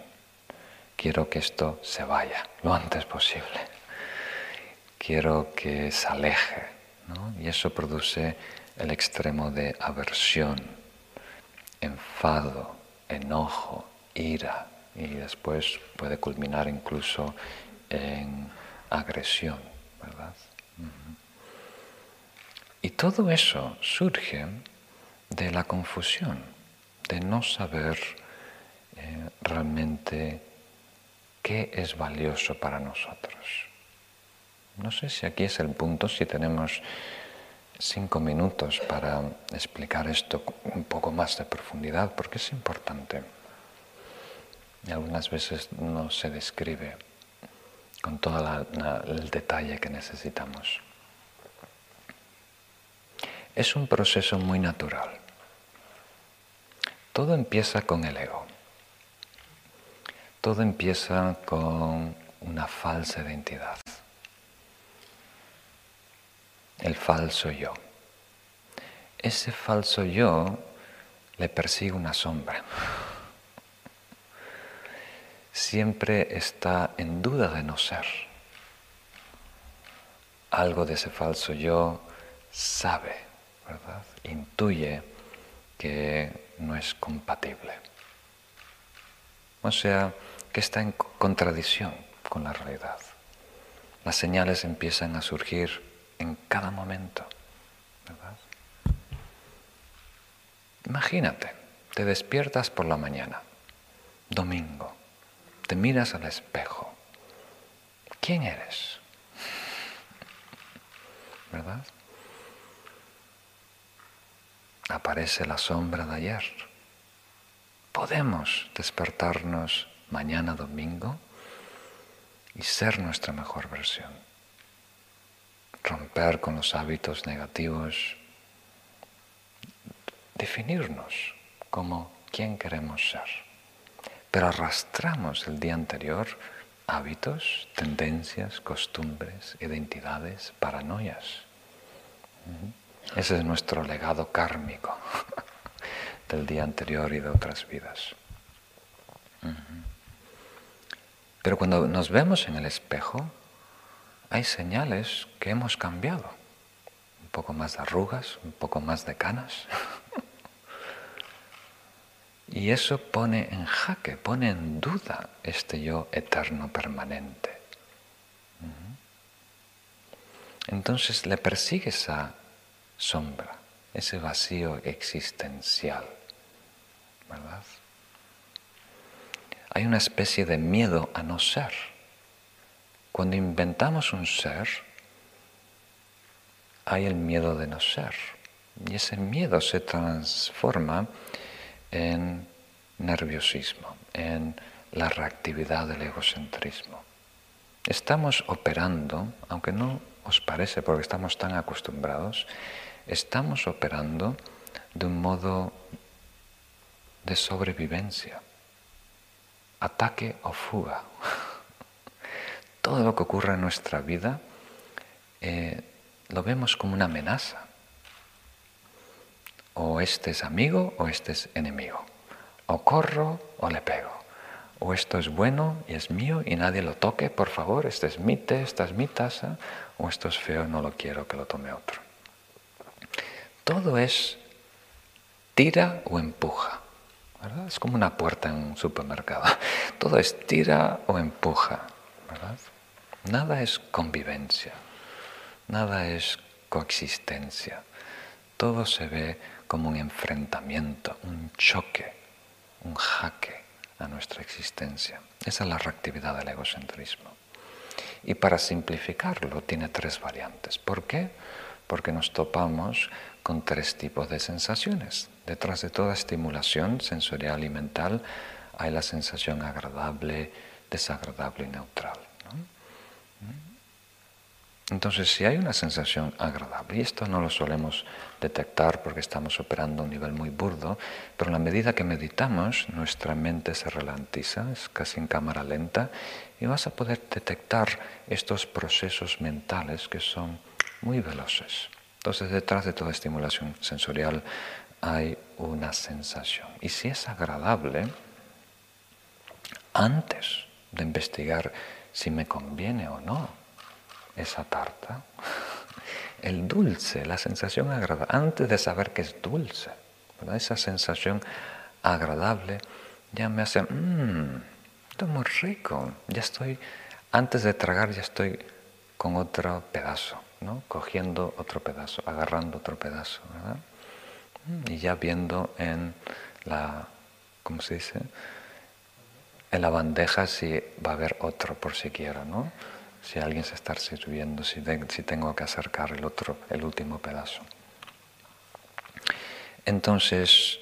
Quiero que esto se vaya lo antes posible. Quiero que se aleje. Y eso produce el extremo de aversión, enfado, enojo, ira y después puede culminar incluso en agresión, ¿verdad? Y todo eso surge de la confusión, de no saber eh, realmente qué es valioso para nosotros. No sé si aquí es el punto, si tenemos cinco minutos para explicar esto un poco más de profundidad, porque es importante. Y algunas veces no se describe con todo el detalle que necesitamos. Es un proceso muy natural. Todo empieza con el ego. Todo empieza con una falsa identidad. El falso yo. Ese falso yo le persigue una sombra siempre está en duda de no ser. Algo de ese falso yo sabe, ¿verdad? Intuye que no es compatible. O sea, que está en contradicción con la realidad. Las señales empiezan a surgir en cada momento, ¿verdad? Imagínate, te despiertas por la mañana, domingo, te miras al espejo, ¿quién eres? ¿Verdad? Aparece la sombra de ayer. Podemos despertarnos mañana domingo y ser nuestra mejor versión. Romper con los hábitos negativos. Definirnos como quién queremos ser pero arrastramos el día anterior hábitos, tendencias, costumbres, identidades, paranoias. Ese es nuestro legado kármico del día anterior y de otras vidas. Pero cuando nos vemos en el espejo, hay señales que hemos cambiado. Un poco más de arrugas, un poco más de canas. Y eso pone en jaque, pone en duda este yo eterno permanente. Entonces le persigue esa sombra, ese vacío existencial, ¿verdad? Hay una especie de miedo a no ser. Cuando inventamos un ser, hay el miedo de no ser. Y ese miedo se transforma en nerviosismo, en la reactividad del egocentrismo. Estamos operando, aunque no os parece porque estamos tan acostumbrados, estamos operando de un modo de sobrevivencia, ataque o fuga. Todo lo que ocurre en nuestra vida eh, lo vemos como una amenaza o este es amigo o este es enemigo. O corro o le pego. O esto es bueno y es mío y nadie lo toque, por favor, este es mi té, esta es mi taza, o esto es feo, no lo quiero que lo tome otro. Todo es tira o empuja. Es como una puerta en un supermercado. Todo es tira o empuja. Nada es convivencia. Nada es coexistencia. Todo se ve como un enfrentamiento, un choque, un jaque a nuestra existencia. Esa es la reactividad del egocentrismo. Y para simplificarlo tiene tres variantes. ¿Por qué? Porque nos topamos con tres tipos de sensaciones. Detrás de toda estimulación sensorial y mental hay la sensación agradable, desagradable y neutral. Entonces, si hay una sensación agradable, y esto no lo solemos detectar porque estamos operando a un nivel muy burdo, pero a la medida que meditamos, nuestra mente se ralentiza, es casi en cámara lenta, y vas a poder detectar estos procesos mentales que son muy veloces. Entonces, detrás de toda estimulación sensorial hay una sensación. Y si es agradable, antes de investigar si me conviene o no, esa tarta, el dulce, la sensación agradable, antes de saber que es dulce, esa sensación agradable ya me hace, mmm, esto es muy rico, ya estoy, antes de tragar ya estoy con otro pedazo, ¿no? cogiendo otro pedazo, agarrando otro pedazo, Y ya viendo en la, ¿cómo se dice? En la bandeja si va a haber otro por siquiera, ¿no? Si alguien se está sirviendo, si, tengo que acercar el otro, el último pedazo. Entonces,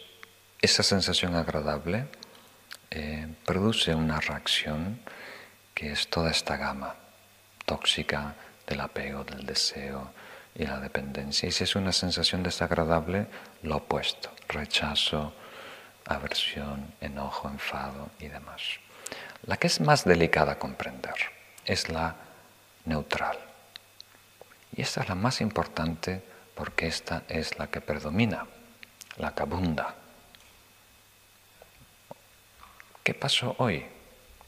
esa sensación agradable eh, produce una reacción que es toda esta gama tóxica del apego, del deseo y la dependencia. Y si es una sensación desagradable, lo opuesto, rechazo, aversión, enojo, enfado y demás. La que es más delicada a comprender es la neutral. Y esta es la más importante porque esta es la que predomina, la que abunda. ¿Qué pasó hoy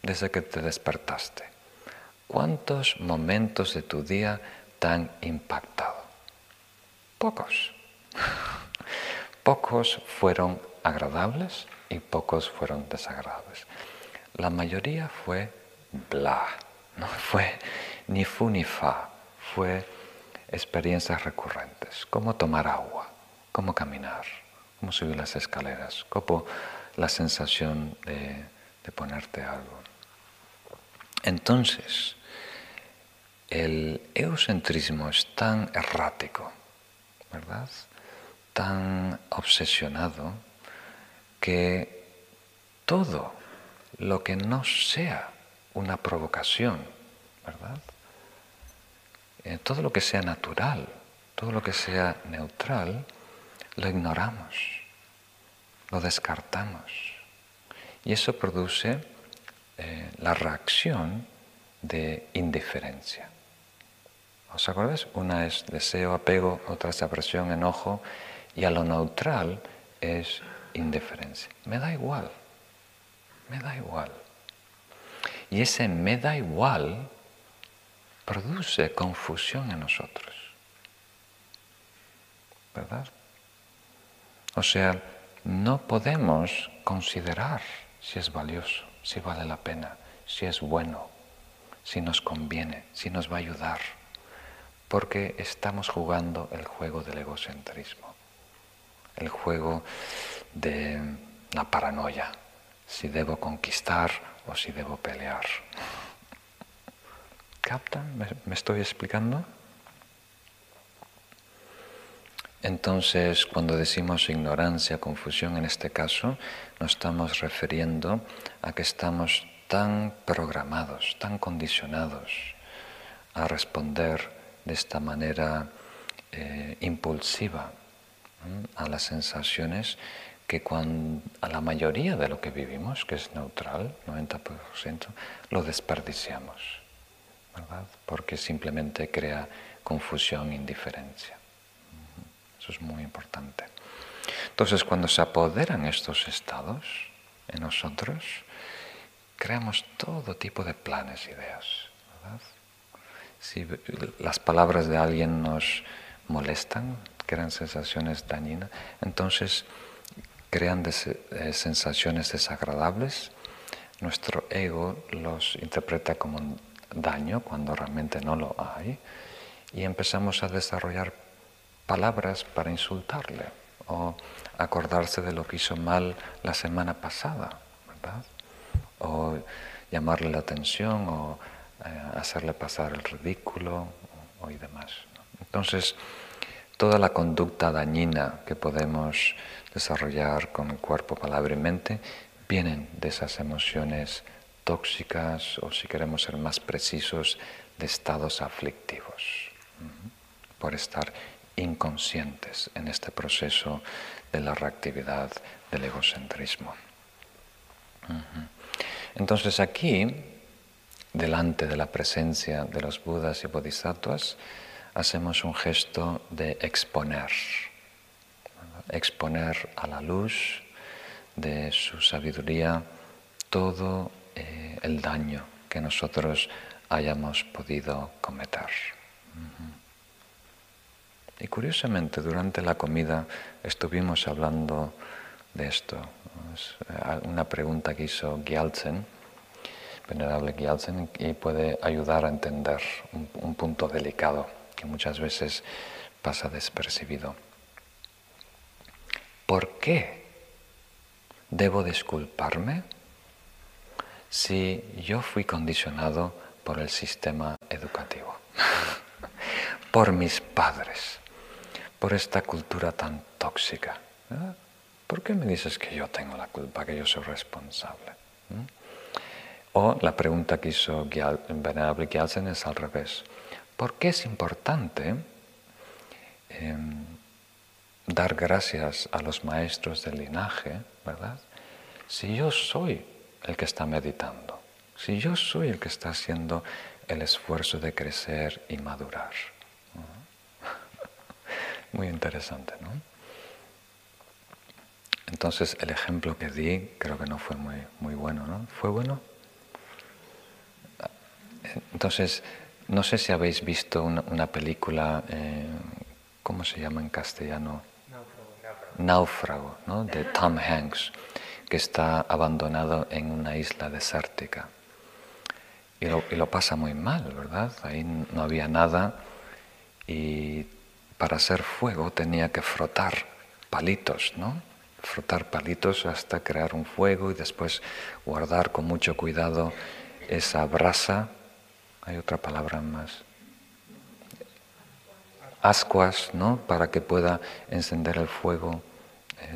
desde que te despertaste? ¿Cuántos momentos de tu día te han impactado? Pocos. Pocos fueron agradables y pocos fueron desagradables. La mayoría fue bla, no fue ni fu ni fa, fue experiencias recurrentes, como tomar agua, como caminar, como subir las escaleras, como la sensación de, de ponerte algo. Entonces, el egocentrismo es tan errático, ¿verdad? Tan obsesionado que todo lo que no sea una provocación, Eh, todo lo que sea natural, todo lo que sea neutral, lo ignoramos, lo descartamos. Y eso produce eh, la reacción de indiferencia. ¿Os acordáis? Una es deseo, apego, otra es aversión, enojo, y a lo neutral es indiferencia. Me da igual, me da igual. Y ese me da igual produce confusión en nosotros. ¿Verdad? O sea, no podemos considerar si es valioso, si vale la pena, si es bueno, si nos conviene, si nos va a ayudar, porque estamos jugando el juego del egocentrismo, el juego de la paranoia, si debo conquistar o si debo pelear. ¿Captan? ¿Me, estoy explicando? Entonces, cuando decimos ignorancia, confusión en este caso, nos estamos refiriendo a que estamos tan programados, tan condicionados a responder de esta manera eh, impulsiva a las sensaciones que a la mayoría de lo que vivimos, que es neutral, 90%, lo desperdiciamos. Porque simplemente crea confusión e indiferencia. Eso es muy importante. Entonces, cuando se apoderan estos estados en nosotros, creamos todo tipo de planes, ideas. Si las palabras de alguien nos molestan, crean sensaciones dañinas, entonces crean eh, sensaciones desagradables, nuestro ego los interpreta como daño cuando realmente no lo hay y empezamos a desarrollar palabras para insultarle o acordarse de lo que hizo mal la semana pasada, ¿verdad? O llamarle la atención o eh, hacerle pasar el ridículo o, y demás. Entonces, toda la conducta dañina que podemos desarrollar con cuerpo, palabra y mente vienen de esas emociones tóxicas o si queremos ser más precisos, de estados aflictivos. por estar inconscientes en este proceso de la reactividad del egocentrismo. Entonces aquí, delante de la presencia de los Budas y Bodhisattvas, hacemos un gesto de exponer, exponer a la luz de su sabiduría todo eh, el daño que nosotros hayamos podido cometer. Y curiosamente, durante la comida estuvimos hablando de esto. Eh, una pregunta que hizo Gyaltsen, venerable Gyaltsen, y puede ayudar a entender un, punto delicado que muchas veces pasa despercibido. ¿Por qué debo disculparme si yo fui condicionado por el sistema educativo, por mis padres, por esta cultura tan tóxica. ¿eh? ¿Por qué me dices que yo tengo la culpa, que yo soy responsable? ¿Mm? O la pregunta que hizo Venerable Gyaltsen es al revés. ¿Por qué es importante em, dar gracias a los maestros del linaje, verdad? Si yo soy el que está meditando, si yo soy el que está haciendo el esfuerzo de crecer y madurar. Muy interesante, ¿no? Entonces el ejemplo que di creo que no fue muy, muy bueno, ¿no? ¿Fue bueno? Entonces, no sé si habéis visto una, película, eh, ¿cómo se llama en castellano? Náufrago, ¿no? de Tom Hanks, que está abandonado en una isla desértica. Y lo, y lo pasa muy mal, ¿verdad? Ahí no había nada y para hacer fuego tenía que frotar palitos, ¿no? Frotar palitos hasta crear un fuego y después guardar con mucho cuidado esa brasa. Hay otra palabra más. Ascuas, ¿no? Para que pueda encender el fuego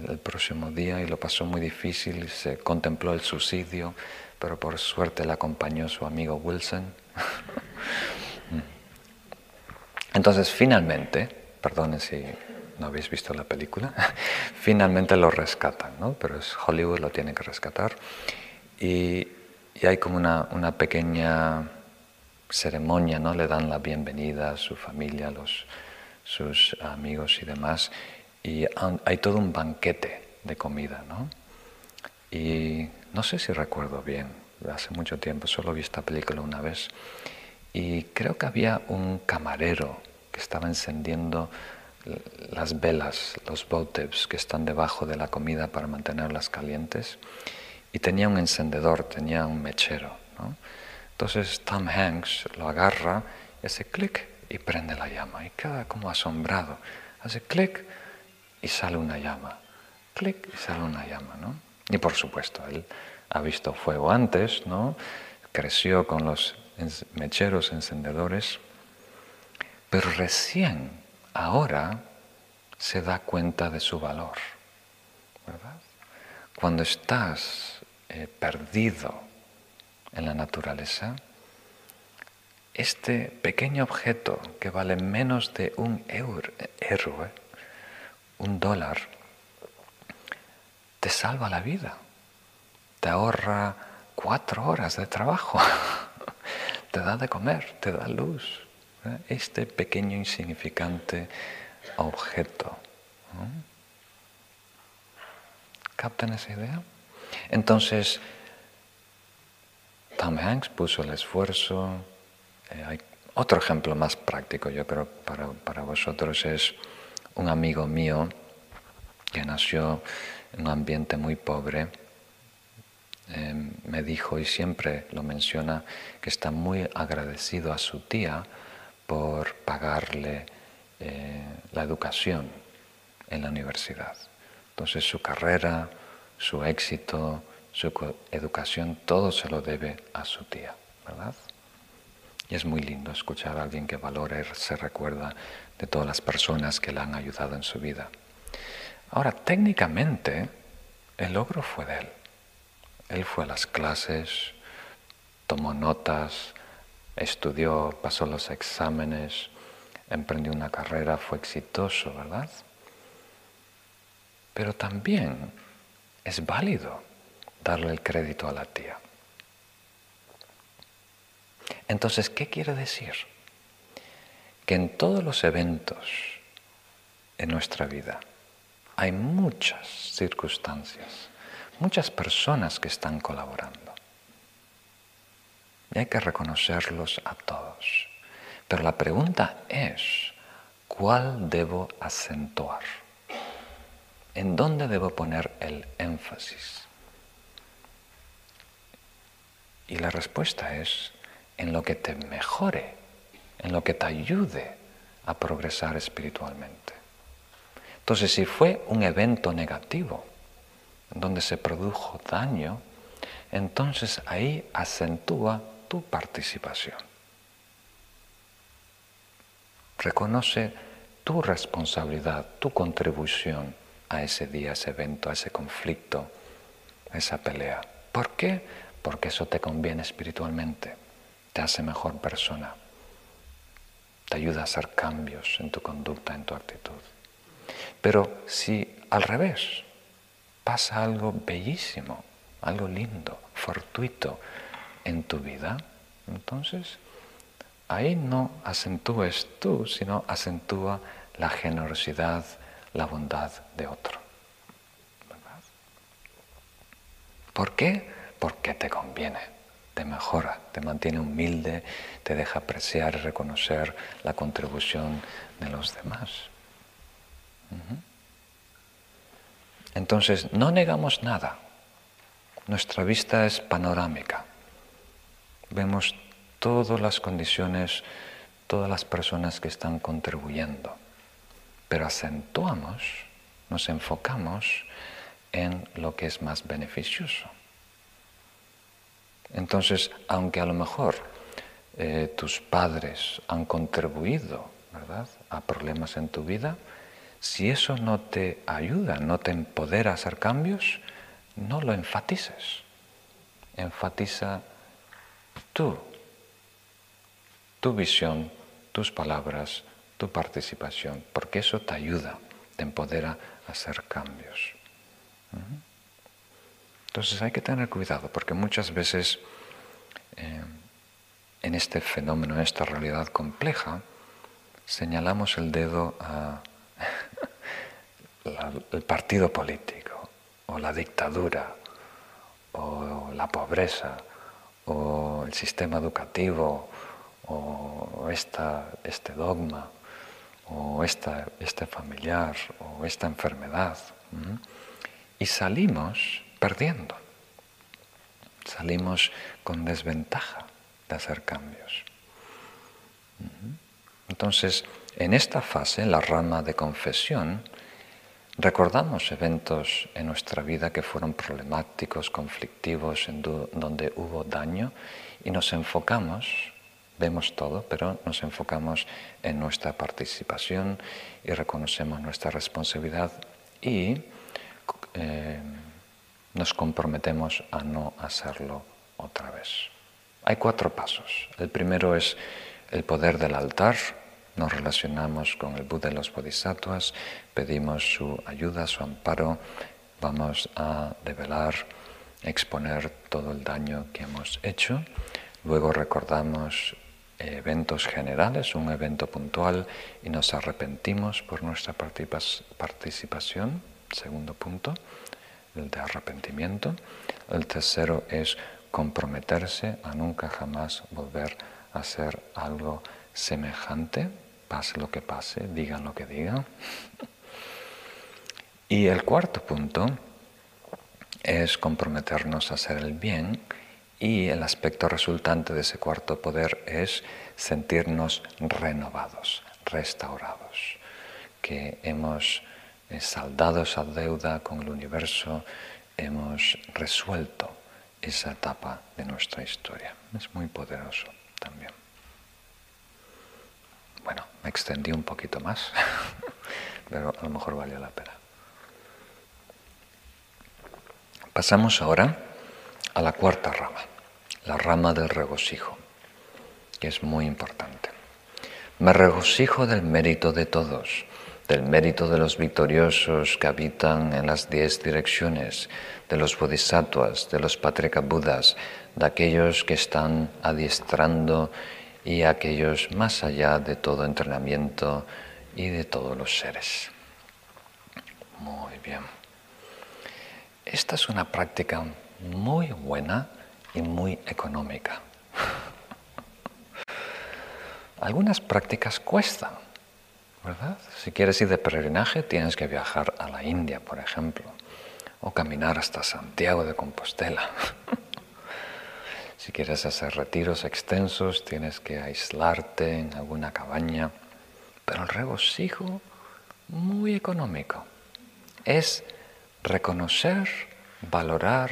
el, próximo día y lo pasó muy difícil, se contempló el suicidio, pero por suerte le acompañó su amigo Wilson. Entonces, finalmente, Perdonen si no habéis visto la película, finalmente lo rescatan, ¿no? pero es Hollywood lo tiene que rescatar. Y, hay como una, una, pequeña ceremonia, ¿no? le dan la bienvenida a su familia, los, sus amigos y demás, y hay todo un banquete de comida. ¿no? Y no sé si recuerdo bien, hace mucho tiempo, solo vi esta película una vez, y creo que había un camarero que estaba encendiendo las velas, los votives que están debajo de la comida para mantenerlas calientes, y tenía un encendedor, tenía un mechero. Entonces Tom Hanks lo agarra hace clic y prende la llama, y queda como asombrado. Hace clic y sale una llama, clic y sale una llama. ¿no? Y por supuesto, él ha visto fuego antes, ¿no? creció con los mecheros encendedores pero recién ahora se da cuenta de su valor. ¿verdad? Cuando estás eh, perdido en la naturaleza, este pequeño objeto que vale menos de un euro, euro un dólar, te salva la vida, te ahorra cuatro horas de trabajo, te da de comer, te da luz, este pequeño insignificante objeto. ¿Captan esa idea? Entonces, Tom Hanks puso el esfuerzo. Eh, hay otro ejemplo más práctico, yo creo, para, para vosotros es un amigo mío que nació en un ambiente muy pobre. Eh, me dijo, y siempre lo menciona, que está muy agradecido a su tía por pagarle eh, la educación en la universidad. Entonces su carrera, su éxito, su educación, todo se lo debe a su tía, ¿verdad? Y es muy lindo escuchar a alguien que valora se recuerda de todas las personas que le han ayudado en su vida. Ahora, técnicamente, el logro fue de él. Él fue a las clases, tomó notas, estudió, pasó los exámenes, emprendió una carrera, fue exitoso, ¿verdad? Pero también es válido darle el crédito a la tía. Entonces, ¿qué quiere decir? Que en todos los eventos en nuestra vida hay muchas circunstancias, muchas personas que están colaborando. Y hay que reconocerlos a todos. Pero la pregunta es, ¿cuál debo acentuar? ¿En dónde debo poner el énfasis? Y la respuesta es en lo que te mejore, en lo que te ayude a progresar espiritualmente. Entonces, si fue un evento negativo, donde se produjo daño, entonces ahí acentúa tu participación. Reconoce tu responsabilidad, tu contribución a ese día, a ese evento, a ese conflicto, a esa pelea. ¿Por qué? Porque eso te conviene espiritualmente, te hace mejor persona, te ayuda a hacer cambios en tu conducta, en tu actitud. Pero si al revés pasa algo bellísimo, algo lindo, fortuito en tu vida, entonces ahí no acentúes tú, sino acentúa la generosidad, la bondad de otro. ¿Por qué? Porque te conviene, te mejora, te mantiene humilde, te deja apreciar y reconocer la contribución de los demás. Entonces, no negamos nada. Nuestra vista es panorámica. Vemos todas las condiciones, todas las personas que están contribuyendo, pero acentuamos, nos enfocamos en lo que es más beneficioso. Entonces, aunque a lo mejor eh, tus padres han contribuido ¿verdad? a problemas en tu vida, si eso no te ayuda, no te empodera a hacer cambios, no lo enfatices. Enfatiza tú tu visión, tus palabras, tu participación, porque eso te ayuda, te empodera a hacer cambios. Entonces hay que tener cuidado, porque muchas veces eh, en este fenómeno, en esta realidad compleja, señalamos el dedo al partido político, o la dictadura, o la pobreza, o el sistema educativo, o este dogma, o este familiar, o esta enfermedad. Y salimos perdiendo, salimos con desventaja de hacer cambios. Entonces, en esta fase, la rama de confesión, recordamos eventos en nuestra vida que fueron problemáticos, conflictivos, en donde hubo daño y nos enfocamos vemos todo, pero nos enfocamos en nuestra participación y reconocemos nuestra responsabilidad y eh, nos comprometemos a no hacerlo otra vez. Hay cuatro pasos. El primero es el poder del altar. Nos relacionamos con el Buda y los Bodhisattvas, pedimos su ayuda, su amparo, vamos a develar, exponer todo el daño que hemos hecho. Luego recordamos eventos generales, un evento puntual y nos arrepentimos por nuestra participación, segundo punto, el de arrepentimiento. El tercero es comprometerse a nunca jamás volver a hacer algo semejante, pase lo que pase, digan lo que digan. Y el cuarto punto es comprometernos a hacer el bien y el aspecto resultante de ese cuarto poder es sentirnos renovados, restaurados, que hemos eh, saldado esa deuda con el universo, hemos resuelto esa etapa de nuestra historia. Es muy poderoso también. Bueno, me extendí un poquito más, pero a lo mejor valió la pena. Pasamos ahora a la cuarta rama, la rama del regocijo, que es muy importante. Me regocijo del mérito de todos, del mérito de los victoriosos que habitan en las diez direcciones, de los bodhisattvas, de los budas, de aquellos que están adiestrando y aquellos más allá de todo entrenamiento y de todos los seres. Muy bien. Esta es una práctica muy buena y muy económica. Algunas prácticas cuestan, Si quieres ir de peregrinaje tienes que viajar a la India, por ejemplo, o caminar hasta Santiago de Compostela. Si quieres hacer retiros extensos, tienes que aislarte en alguna cabaña. Pero el regocijo muy económico es reconocer, valorar,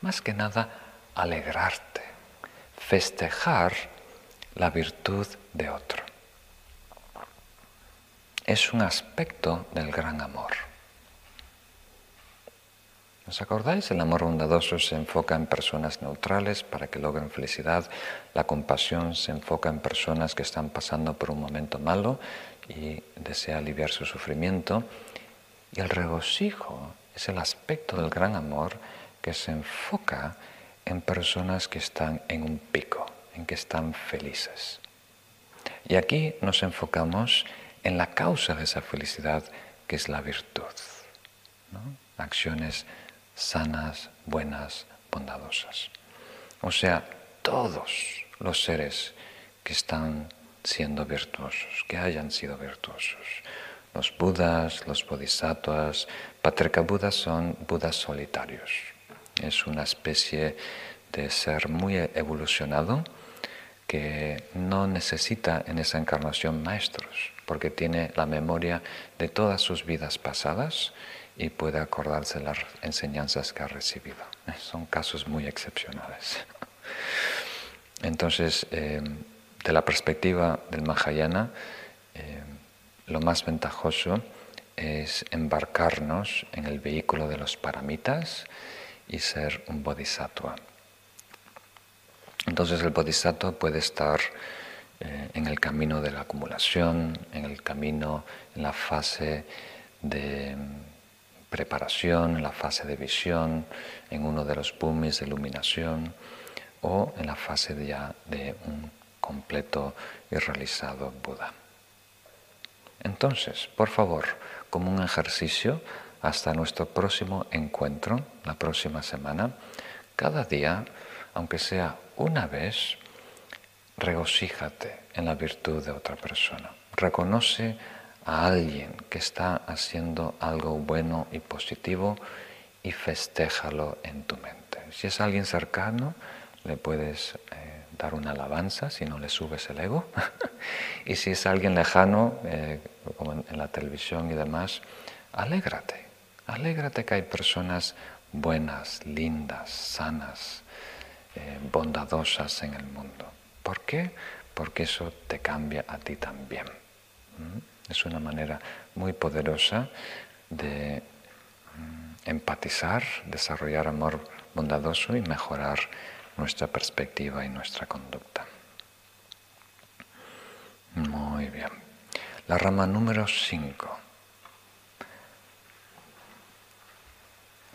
más que nada alegrarte, festejar la virtud de otro. Es un aspecto del gran amor. ¿Os acordáis? El amor bondadoso se enfoca en personas neutrales para que logren felicidad. La compasión se enfoca en personas que están pasando por un momento malo y desea aliviar su sufrimiento. Y el regocijo es el aspecto del gran amor que se enfoca en personas que están en un pico, en que están felices. Y aquí nos enfocamos en la causa de esa felicidad, que es la virtud. Acciones sanas, buenas, bondadosas. O sea, todos los seres que están siendo virtuosos, que hayan sido virtuosos. Los budas, los bodhisattvas, Patrika Budas son budas solitarios. Es una especie de ser muy evolucionado que no necesita en esa encarnación maestros, porque tiene la memoria de todas sus vidas pasadas y puede acordarse las enseñanzas que ha recibido. Eh, son casos muy excepcionales. Entonces, eh, de la perspectiva del Mahayana, eh, lo más ventajoso es embarcarnos en el vehículo de los paramitas y ser un bodhisattva. Entonces el bodhisattva puede estar en el camino de la acumulación, en el camino, en la fase de preparación, en la fase de visión, en uno de los pumis de iluminación o en la fase ya de un completo y realizado Buda. Entonces, por favor, como un ejercicio, hasta nuestro próximo encuentro, la próxima semana, cada día, aunque sea una vez, regocíjate en la virtud de otra persona. Reconoce a alguien que está haciendo algo bueno y positivo y festéjalo en tu mente. Si es alguien cercano, le puedes eh, dar una alabanza si no le subes el ego. y si es alguien lejano, eh, como en, la televisión y demás, alégrate. Alégrate que hay personas buenas, lindas, sanas, eh, bondadosas en el mundo. ¿Por qué? Porque eso te cambia a ti también. ¿Mm? Es una manera muy poderosa de mm, empatizar, desarrollar amor bondadoso y mejorar nuestra perspectiva y nuestra conducta. Muy bien. La rama número 5.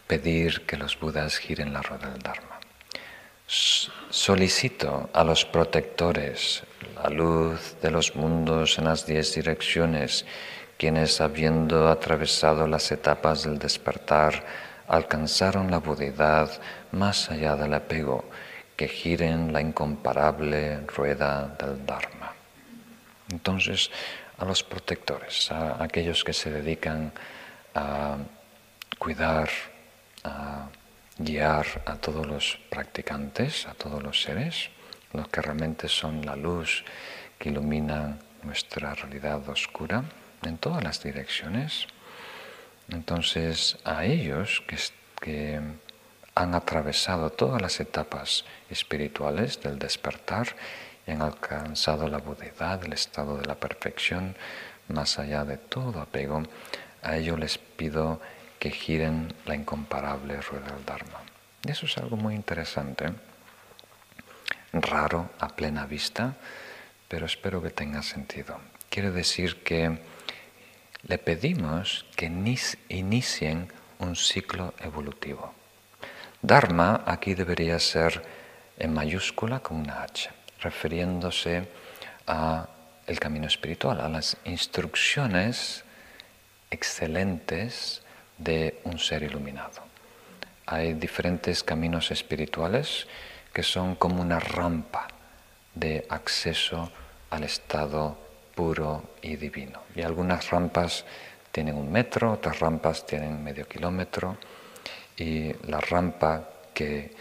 Pedir que los budas giren la rueda del Dharma. Solicito a los protectores la luz de los mundos en las diez direcciones, quienes habiendo atravesado las etapas del despertar, alcanzaron la budidad más allá del apego, que giren la incomparable rueda del Dharma. Entonces, a los protectores, a aquellos que se dedican a cuidar, a guiar a todos los practicantes, a todos los seres, los que realmente son la luz que ilumina nuestra realidad oscura en todas las direcciones. Entonces, a ellos que, han atravesado todas las etapas espirituales del despertar y han alcanzado la budidad, el estado de la perfección, más allá de todo apego, a ellos les pido que giren la incomparable rueda del Dharma. Y eso es algo muy interesante, raro a plena vista, pero espero que tenga sentido. Quiere decir que le pedimos que inicien un ciclo evolutivo. Dharma aquí debería ser en mayúscula con una H, refiriéndose a el camino espiritual, a las instrucciones excelentes de un ser iluminado. Hay diferentes caminos espirituales que son como una rampa de acceso al estado puro y divino. Y algunas rampas tienen un metro, otras rampas tienen medio kilómetro, y la rampa que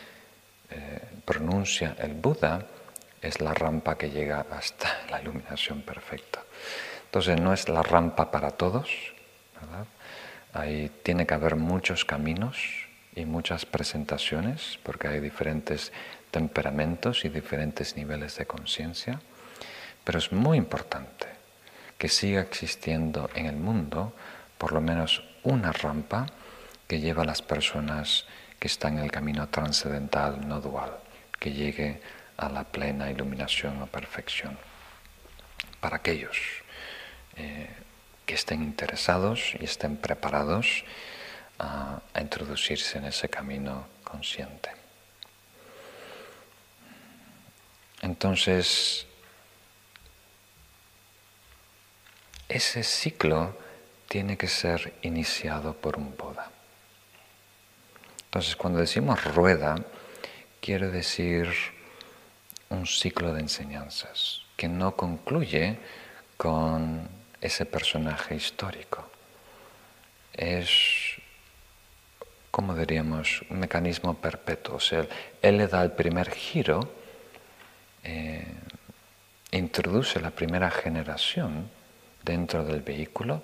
eh, pronuncia el Buda es la rampa que llega hasta la iluminación perfecta. Entonces no es la rampa para todos, ¿verdad? Ahí tiene que haber muchos caminos y muchas presentaciones, porque hay diferentes temperamentos y diferentes niveles de conciencia, pero es muy importante que siga existiendo en el mundo por lo menos una rampa que lleva a las personas que están en el camino trascendental no dual, que llegue a la plena iluminación o perfección. Para aquellos eh, que estén interesados y estén preparados a introducirse en ese camino consciente. Entonces, ese ciclo tiene que ser iniciado por un Buda. Entonces, cuando decimos rueda, quiere decir un ciclo de enseñanzas que no concluye con ese personaje histórico. Es, como diríamos, un mecanismo perpetuo. O sea, él le da el primer giro, eh, introduce la primera generación dentro del vehículo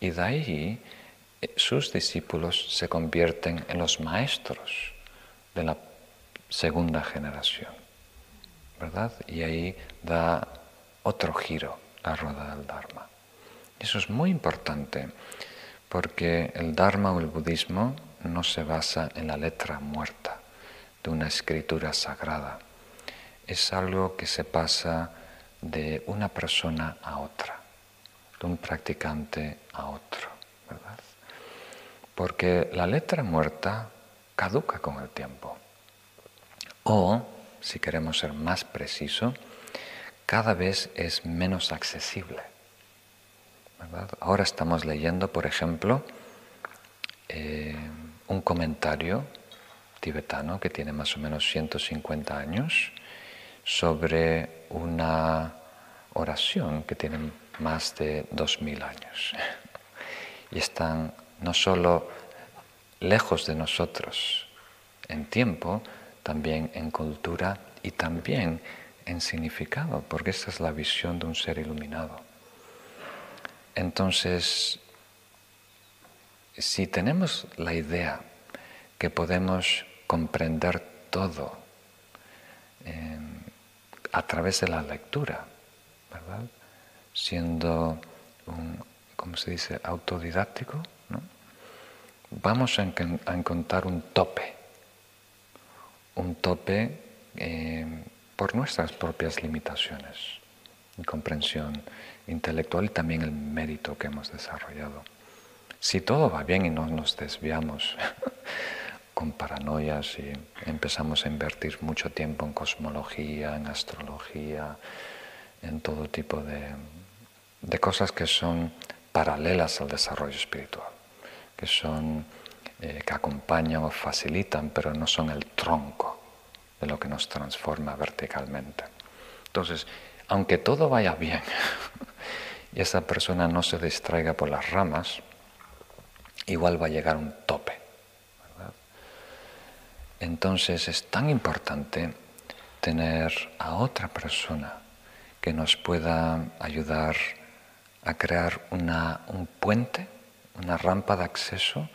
y de ahí eh, sus discípulos se convierten en los maestros de la segunda generación, ¿verdad? Y ahí da otro giro la rueda del Dharma. Eso es muy importante porque el Dharma o el budismo no se basa en la letra muerta de una escritura sagrada. Es algo que se pasa de una persona a otra, de un practicante a otro, ¿verdad? Porque la letra muerta caduca con el tiempo. O, si queremos ser más preciso, cada vez es menos accesible. Ahora estamos leyendo, por ejemplo, eh, un comentario tibetano que tiene más o menos 150 años sobre una oración que tiene más de 2000 años. Y están no solo lejos de nosotros en tiempo, también en cultura y también en significado, porque esta es la visión de un ser iluminado. Entonces, si tenemos la idea que podemos comprender todo eh, a través de la lectura. Siendo un, ¿cómo se dice?, autodidáctico, vamos a, encontrar un tope, un tope eh, por nuestras propias limitaciones y comprensión intelectual y también el mérito que hemos desarrollado. Si todo va bien y no nos desviamos con paranoias y empezamos a invertir mucho tiempo en cosmología, en astrología, en todo tipo de, cosas que son paralelas al desarrollo espiritual, que son eh, que acompañan o facilitan, pero no son el tronco de lo que nos transforma verticalmente. Entonces, aunque todo vaya bien y esa persona no se distraiga por las ramas, igual va a llegar un tope. Entonces es tan importante tener a otra persona que nos pueda ayudar a crear una, un puente, una rampa de acceso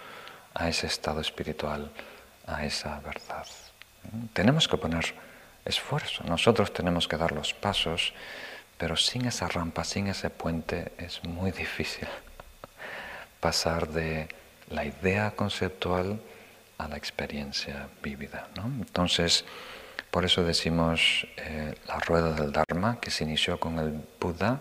a ese estado espiritual, a esa verdad. Tenemos que poner esfuerzo, nosotros tenemos que dar los pasos, pero sin esa rampa, sin ese puente, es muy difícil pasar de la idea conceptual a la experiencia vívida. Entonces, Por eso decimos eh, la rueda del Dharma, que se inició con el Buda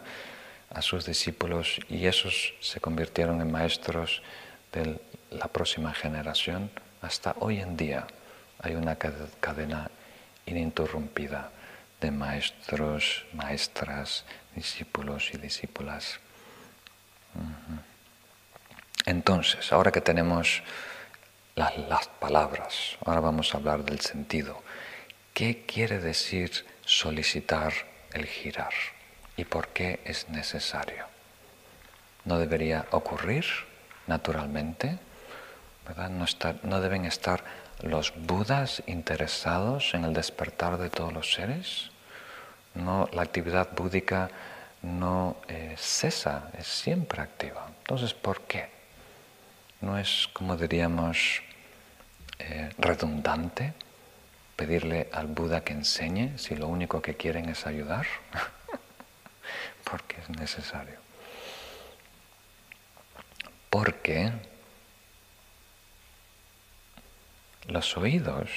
a sus discípulos y esos se convirtieron en maestros de la próxima generación. Hasta hoy en día hay una cadena ininterrumpida de maestros, maestras, discípulos y discípulas. Entonces, ahora que tenemos las, palabras, ahora vamos a hablar del sentido. ¿Qué quiere decir solicitar el girar? ¿Y por qué es necesario? ¿No debería ocurrir naturalmente? No, no deben estar los budas interesados en el despertar de todos los seres. No, la actividad búdica no eh, cesa, es siempre activa. Entonces, ¿por qué? ¿No es, como diríamos, eh, redundante pedirle al Buda que enseñe si lo único que quieren es ayudar? Porque es necesario. Porque los oídos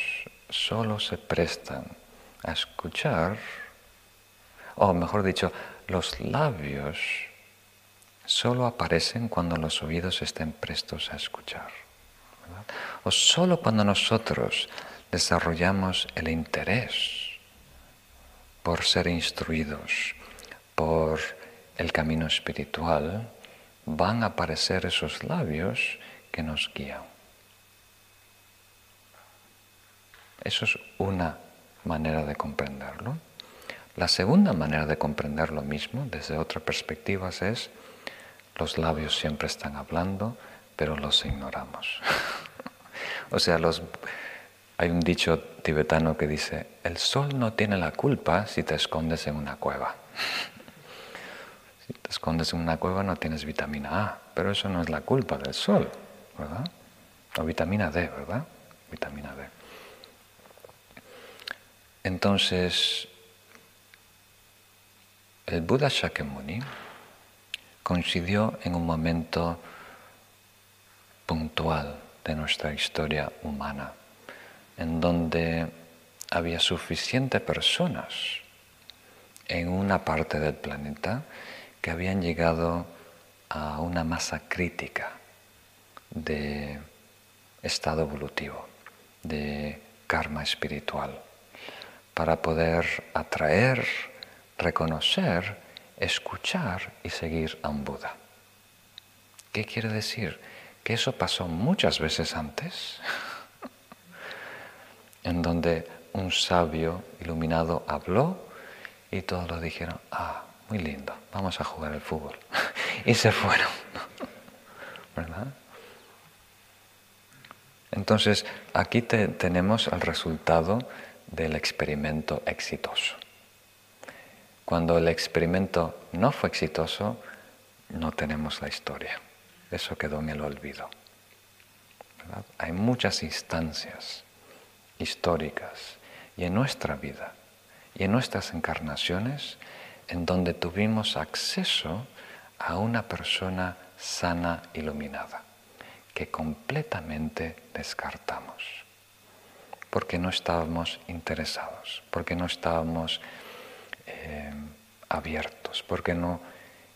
solo se prestan a escuchar, o mejor dicho, los labios solo aparecen cuando los oídos estén prestos a escuchar. O solo cuando nosotros desarrollamos el interés por ser instruidos por el camino espiritual, van a aparecer esos labios que nos guían. Eso es una manera de comprenderlo. La segunda manera de comprender lo mismo desde otra perspectiva es los labios siempre están hablando, pero los ignoramos. o sea, los, hay un dicho tibetano que dice, el sol no tiene la culpa si te escondes en una cueva. si te escondes en una cueva no tienes vitamina A, pero eso no es la culpa del sol, ¿verdad? O vitamina D, ¿verdad? Vitamina D. Entonces, el Buda Shakyamuni coincidió en un momento puntual de nuestra historia humana, en donde había suficientes personas en una parte del planeta que habían llegado a una masa crítica de estado evolutivo, de karma espiritual, para poder atraer, reconocer escuchar y seguir a un Buda. ¿Qué quiere decir? Que eso pasó muchas veces antes, en donde un sabio iluminado habló y todos lo dijeron, ah, muy lindo, vamos a jugar al fútbol. y se fueron. ¿Verdad? Entonces, aquí tenemos el resultado del experimento exitoso. Cuando el experimento no fue exitoso, no tenemos la historia. Eso quedó en el olvido. Hay muchas instancias históricas y en nuestra vida y en nuestras encarnaciones en donde tuvimos acceso a una persona sana, iluminada, que completamente descartamos, porque no estábamos interesados, porque no estábamos eh, abiertos, porque no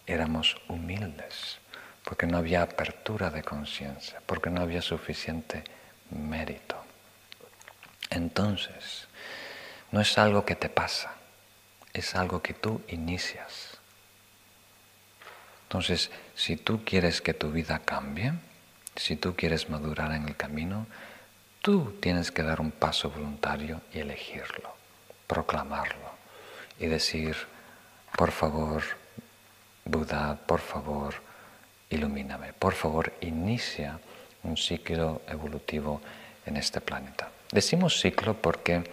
éramos humildes, porque no había apertura de conciencia, porque no había suficiente mérito. Entonces, no es algo que te pasa, es algo que tú inicias. Entonces, si tú quieres que tu vida cambie, si tú quieres madurar en el camino, tú tienes que dar un paso voluntario y elegirlo, proclamarlo y decir, por favor, Buda, por favor, ilumíname, por favor, inicia un ciclo evolutivo en este planeta. Decimos ciclo porque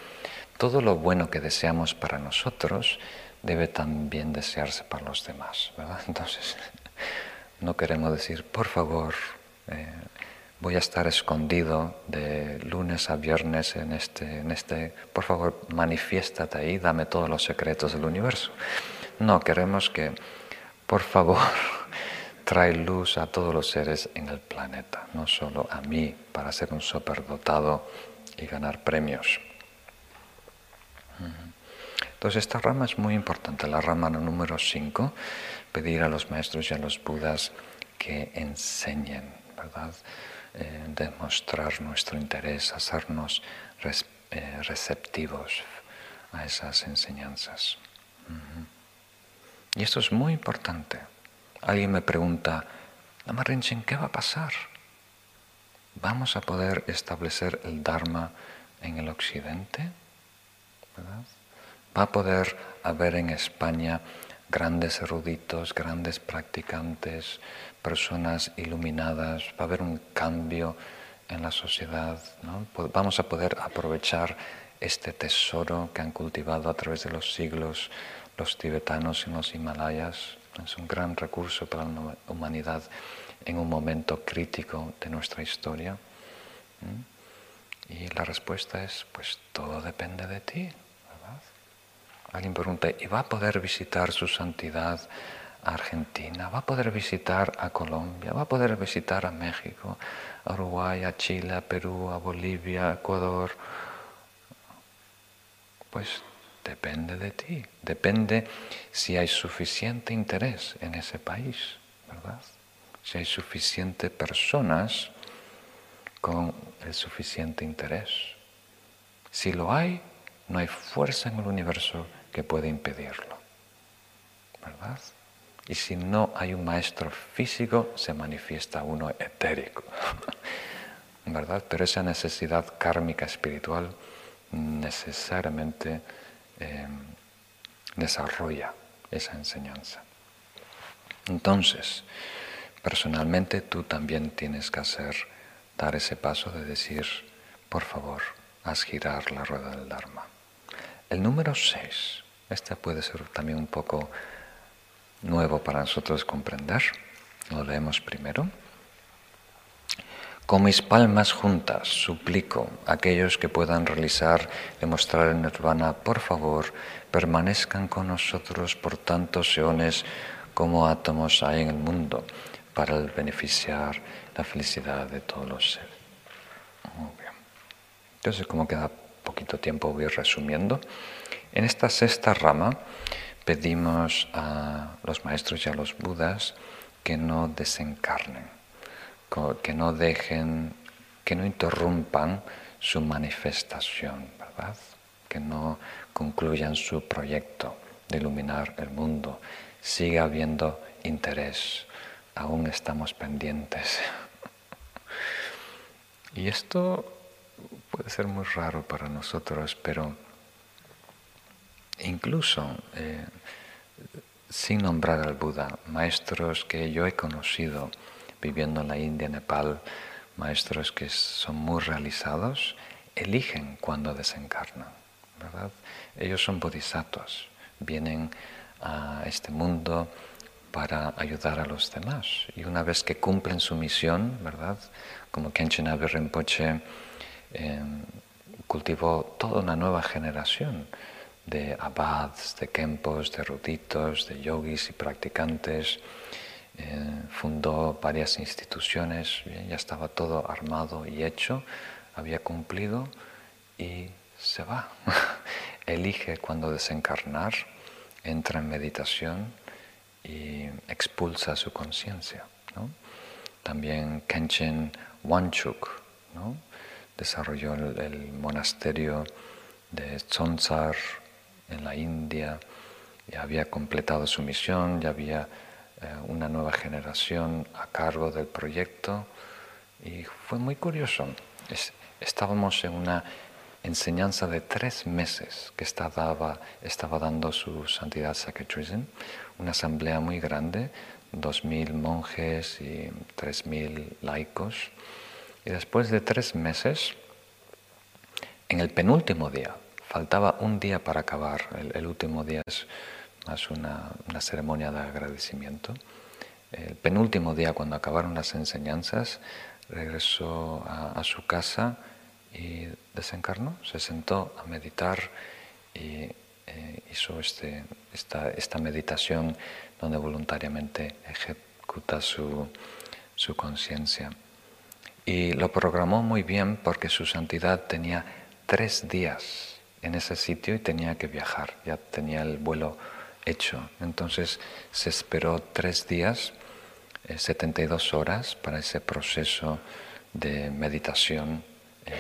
todo lo bueno que deseamos para nosotros debe también desearse para los demás, ¿verdad? Entonces, no queremos decir, por favor, eh, voy a estar escondido de lunes a viernes en este, en este, por favor, manifiéstate ahí, dame todos los secretos del universo. No, queremos que, por favor, trae luz a todos los seres en el planeta, no solo a mí para ser un superdotado y ganar premios. Entonces esta rama es muy importante, la rama número 5, pedir a los maestros y a los budas que enseñen, ¿verdad? Eh, demostrar nuestro interés, hacernos eh, receptivos a esas enseñanzas. Y esto es muy importante. Alguien me pregunta, Rinchen, ¿qué va a pasar? ¿Vamos a poder establecer el Dharma en el Occidente? ¿Va a poder haber en España grandes eruditos, grandes practicantes, personas iluminadas? ¿Va a haber un cambio en la sociedad? ¿Vamos a poder aprovechar este tesoro que han cultivado a través de los siglos los tibetanos en los Himalayas? Es un gran recurso para la humanidad en un momento crítico de nuestra historia. Y la respuesta es, pues todo depende de ti. ¿verdad? Alguien pregunta, ¿y va a poder visitar su santidad Argentina? ¿Va a poder visitar a Colombia? ¿Va a poder visitar a México, a Uruguay, a Chile, a Perú, a Bolivia, Ecuador? Pues depende de ti, depende si hay suficiente interés en ese país, ¿verdad? Si hay suficientes personas con el suficiente interés. Si lo hay, no hay fuerza en el universo que pueda impedirlo. ¿Verdad? Y si no hay un maestro físico, se manifiesta uno etérico. ¿Verdad? Pero esa necesidad kármica espiritual necesariamente eh, desarrolla esa enseñanza. Entonces, personalmente tú también tienes que hacer dar ese paso de decir, por favor, haz girar la rueda del Dharma. El número 6, este puede ser también un poco nuevo para nosotros comprender. Lo leemos primero. Con mis palmas juntas suplico a aquellos que puedan realizar, demostrar el nirvana, por favor, permanezcan con nosotros por tantos eones como átomos hay en el mundo para beneficiar la felicidad de todos los seres. Muy bien. Entonces, como queda poquito tiempo, voy resumiendo. En esta sexta rama pedimos a los maestros y a los budas que no desencarnen, que no dejen, que no interrumpan su manifestación, ¿verdad? Que no concluyan su proyecto de iluminar el mundo. Siga habiendo interés, aún estamos pendientes. Y esto puede ser muy raro para nosotros, pero incluso eh, sin nombrar al Buda, maestros que yo he conocido viviendo en la India, Nepal, maestros que son muy realizados, eligen cuando desencarnan, ¿verdad? Ellos son bodhisattvas, vienen a este mundo para ayudar a los demás. Y una vez que cumplen su misión, ¿verdad? Como Kenshin Abe Rinpoche em, cultivó toda una nueva generación de abads, de kempos, de eruditos, de yogis y practicantes. Eh, fundó varias instituciones, ya estaba todo armado y hecho, había cumplido y se va. Elige cuando desencarnar, entra en meditación y expulsa su conciencia. También Kenshin Wanchuk desarrolló el, monasterio de Tsonsar en la India, y había completado su misión, ya había eh, una nueva generación a cargo del proyecto y fue muy curioso. estábamos en una enseñanza de tres meses que estaba, estaba dando su santidad Sakatrizin, una asamblea muy grande, dos mil monjes y tres mil laicos. Y después de tres meses, en el penúltimo día, faltaba un día para acabar, el, último día es más una, ceremonia de agradecimiento. El penúltimo día, cuando acabaron las enseñanzas, regresó a, su casa y desencarnó, se sentó a meditar y eh, hizo este, esta, meditación donde voluntariamente ejecuta su conciencia. Y lo programó muy bien porque su santidad tenía tres días en ese sitio y tenía que viajar, ya tenía el vuelo hecho. Entonces se esperó tres días, 72 eh, horas para ese proceso de meditación eh,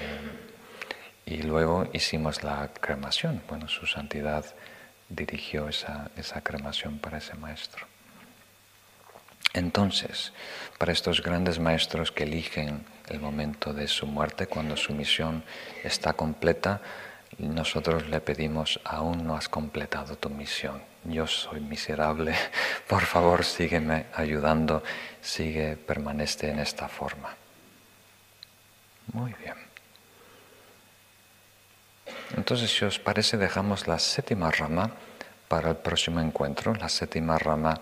y luego hicimos la cremación. Bueno, su santidad dirigió esa, esa cremación para ese maestro. Entonces, para estos grandes maestros que eligen el momento de su muerte, cuando su misión está completa, nosotros le pedimos, aún no has completado tu misión. Yo soy miserable, por favor sígueme ayudando, sigue, permanece en esta forma. Muy bien. Entonces, si os parece, dejamos la séptima rama para el próximo encuentro. La séptima rama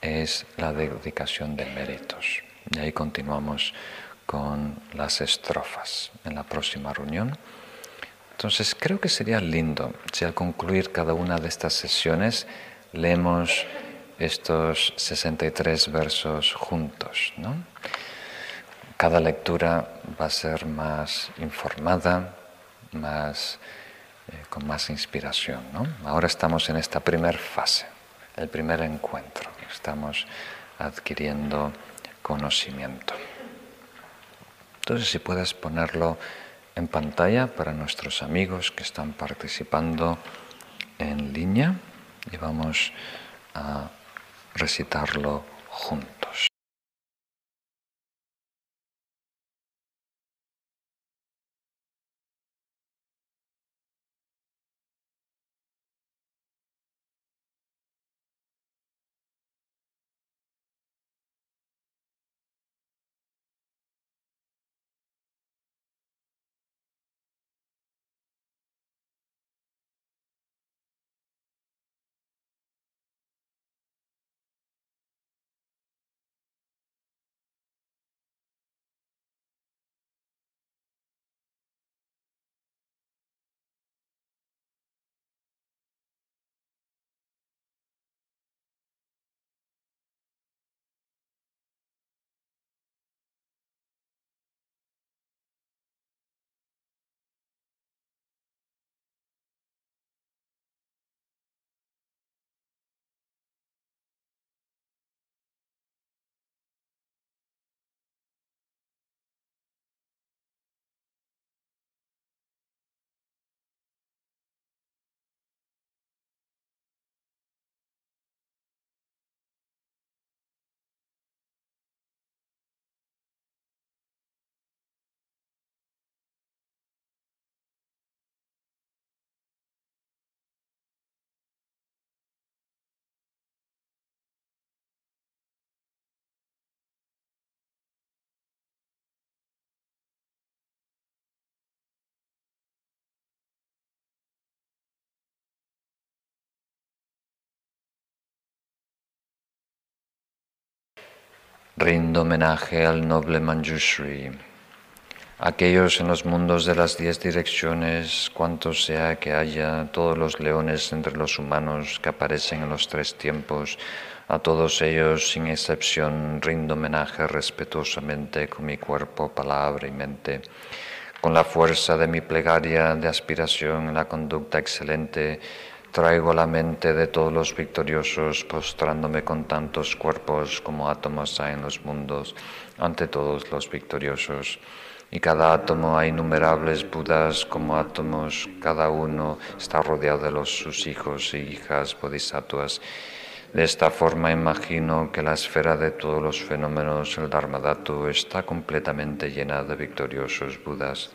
es la dedicación de méritos. Y ahí continuamos con las estrofas en la próxima reunión. Entonces creo que sería lindo si al concluir cada una de estas sesiones leemos estos 63 versos juntos. ¿no? Cada lectura va a ser más informada, más, eh, con más inspiración. ¿no? Ahora estamos en esta primera fase, el primer encuentro. Estamos adquiriendo conocimiento. Entonces, si puedes ponerlo en pantalla para nuestros amigos que están participando en línea y vamos a recitarlo juntos. Rindo homenaje al noble Manjushri, aquellos en los mundos de las diez direcciones, cuantos sea que haya, todos los leones entre los humanos que aparecen en los tres tiempos, a todos ellos sin excepción rindo homenaje respetuosamente con mi cuerpo, palabra y mente, con la fuerza de mi plegaria de aspiración en la conducta excelente, Traigo la mente de todos los victoriosos, postrándome con tantos cuerpos como átomos hay en los mundos, ante todos los victoriosos. Y cada átomo hay innumerables Budas como átomos, cada uno está rodeado de los, sus hijos y hijas bodhisattvas. De esta forma imagino que la esfera de todos los fenómenos, el Dharmadhatu, está completamente llena de victoriosos Budas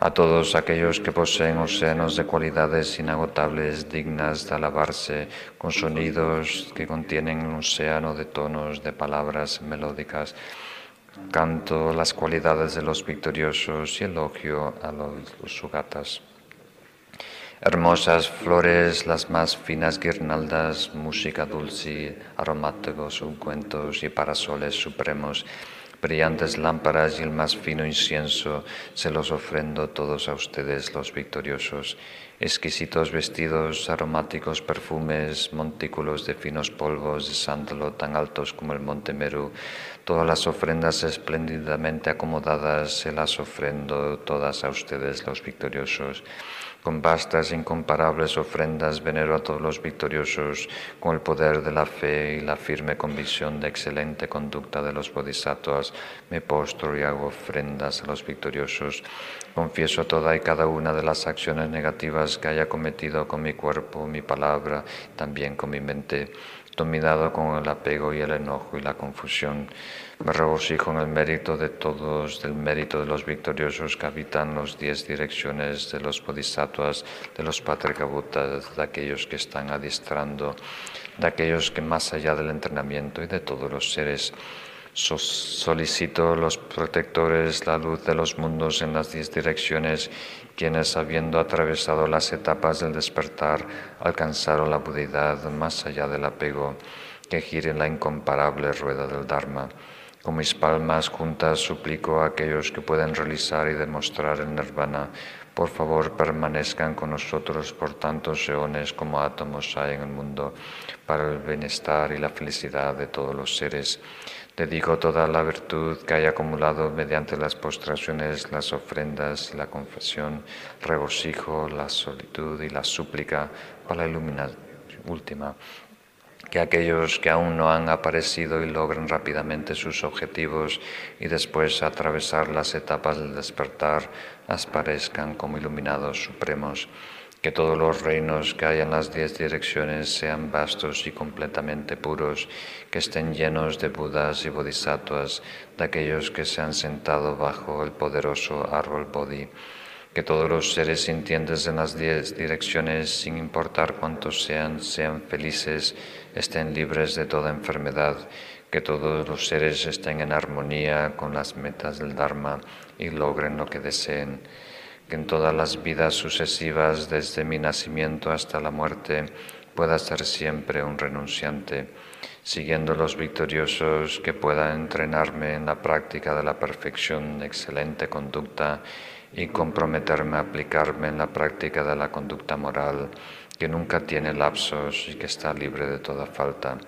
a todos aquellos que poseen océanos de cualidades inagotables dignas de alabarse, con sonidos que contienen un océano de tonos, de palabras melódicas. Canto las cualidades de los victoriosos y elogio a los sugatas. Hermosas flores, las más finas guirnaldas, música dulce, aromáticos ungüentos y parasoles supremos brillantes lámparas y el más fino incienso, se los ofrendo todos a ustedes los victoriosos. Exquisitos vestidos, aromáticos perfumes, montículos de finos polvos de sándalo tan altos como el monte Meru, todas las ofrendas espléndidamente acomodadas, se las ofrendo todas a ustedes los victoriosos Con vastas, incomparables ofrendas venero a todos los victoriosos, con el poder de la fe y la firme convicción de excelente conducta de los bodhisattvas, me postro y hago ofrendas a los victoriosos. Confieso toda y cada una de las acciones negativas que haya cometido con mi cuerpo, mi palabra, también con mi mente dominado con el apego y el enojo y la confusión. Me regocijo en el mérito de todos, del mérito de los victoriosos que habitan las diez direcciones, de los bodhisattvas, de los patrikabutas, de aquellos que están adiestrando, de aquellos que más allá del entrenamiento y de todos los seres solicito los protectores, la luz de los mundos en las diez direcciones, quienes habiendo atravesado las etapas del despertar, alcanzaron la budidad más allá del apego, que gire la incomparable rueda del Dharma. Con mis palmas juntas suplico a aquellos que pueden realizar y demostrar el nirvana, por favor permanezcan con nosotros por tantos eones como átomos hay en el mundo, para el bienestar y la felicidad de todos los seres. Dedico toda la virtud que haya acumulado mediante las postraciones, las ofrendas la confesión, regocijo, la solitud y la súplica para la iluminación última. Que aquellos que aún no han aparecido y logren rápidamente sus objetivos y después atravesar las etapas del despertar, aparezcan como iluminados supremos que todos los reinos que hay en las diez direcciones sean vastos y completamente puros, que estén llenos de budas y bodhisattvas, de aquellos que se han sentado bajo el poderoso árbol Bodhi. Que todos los seres sintientes en las diez direcciones, sin importar cuántos sean, sean felices, estén libres de toda enfermedad. Que todos los seres estén en armonía con las metas del Dharma y logren lo que deseen que en todas las vidas sucesivas, desde mi nacimiento hasta la muerte, pueda ser siempre un renunciante, siguiendo los victoriosos, que pueda entrenarme en la práctica de la perfección, excelente conducta y comprometerme a aplicarme en la práctica de la conducta moral, que nunca tiene lapsos y que está libre de toda falta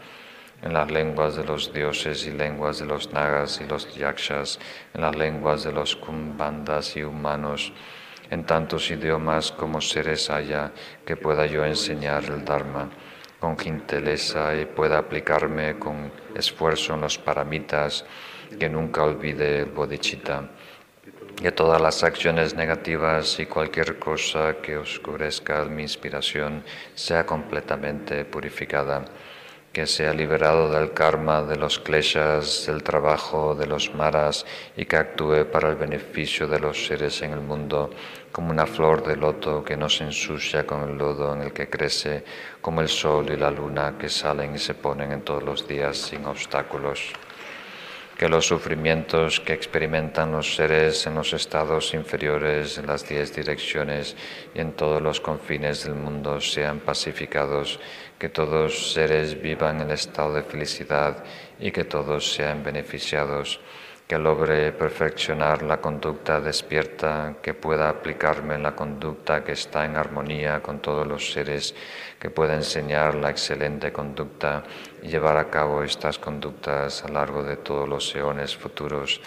en las lenguas de los dioses y lenguas de los nagas y los yakshas, en las lenguas de los kumbandas y humanos, en tantos idiomas como seres haya que pueda yo enseñar el Dharma con gentileza y pueda aplicarme con esfuerzo en los paramitas, que nunca olvide el bodhicitta, que todas las acciones negativas y cualquier cosa que oscurezca mi inspiración sea completamente purificada que sea liberado del karma, de los kleshas, del trabajo, de los maras y que actúe para el beneficio de los seres en el mundo, como una flor de loto que no se ensucia con el lodo en el que crece, como el sol y la luna que salen y se ponen en todos los días sin obstáculos que los sufrimientos que experimentan los seres en los estados inferiores, en las diez direcciones y en todos los confines del mundo sean pacificados, que todos seres vivan en estado de felicidad y que todos sean beneficiados que logre perfeccionar la conducta despierta, que pueda aplicarme la conducta que está en armonía con todos los seres, que pueda enseñar la excelente conducta llevar a cabo estas conductas a lo largo de todos los eones futuros,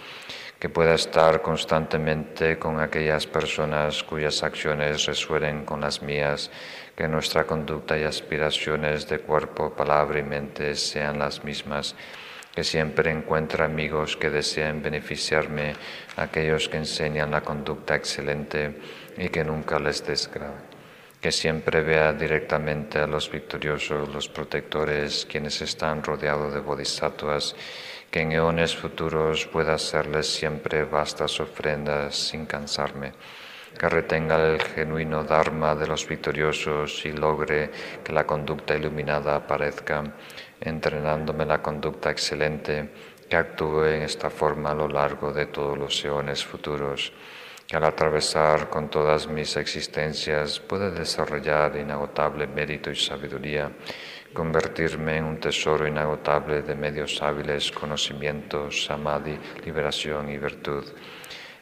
que pueda estar constantemente con aquellas personas cuyas acciones resuenen con las mías, que nuestra conducta y aspiraciones de cuerpo, palabra y mente sean las mismas que siempre encuentre amigos que deseen beneficiarme, aquellos que enseñan la conducta excelente y que nunca les desgrave. Que siempre vea directamente a los victoriosos, los protectores, quienes están rodeados de bodhisattvas, que en eones futuros pueda hacerles siempre vastas ofrendas sin cansarme que retenga el genuino Dharma de los victoriosos y logre que la conducta iluminada aparezca entrenándome la conducta excelente que actúe en esta forma a lo largo de todos los eones futuros, al atravesar con todas mis existencias pueda desarrollar inagotable mérito y sabiduría, convertirme en un tesoro inagotable de medios hábiles, conocimientos, samadhi, liberación y virtud.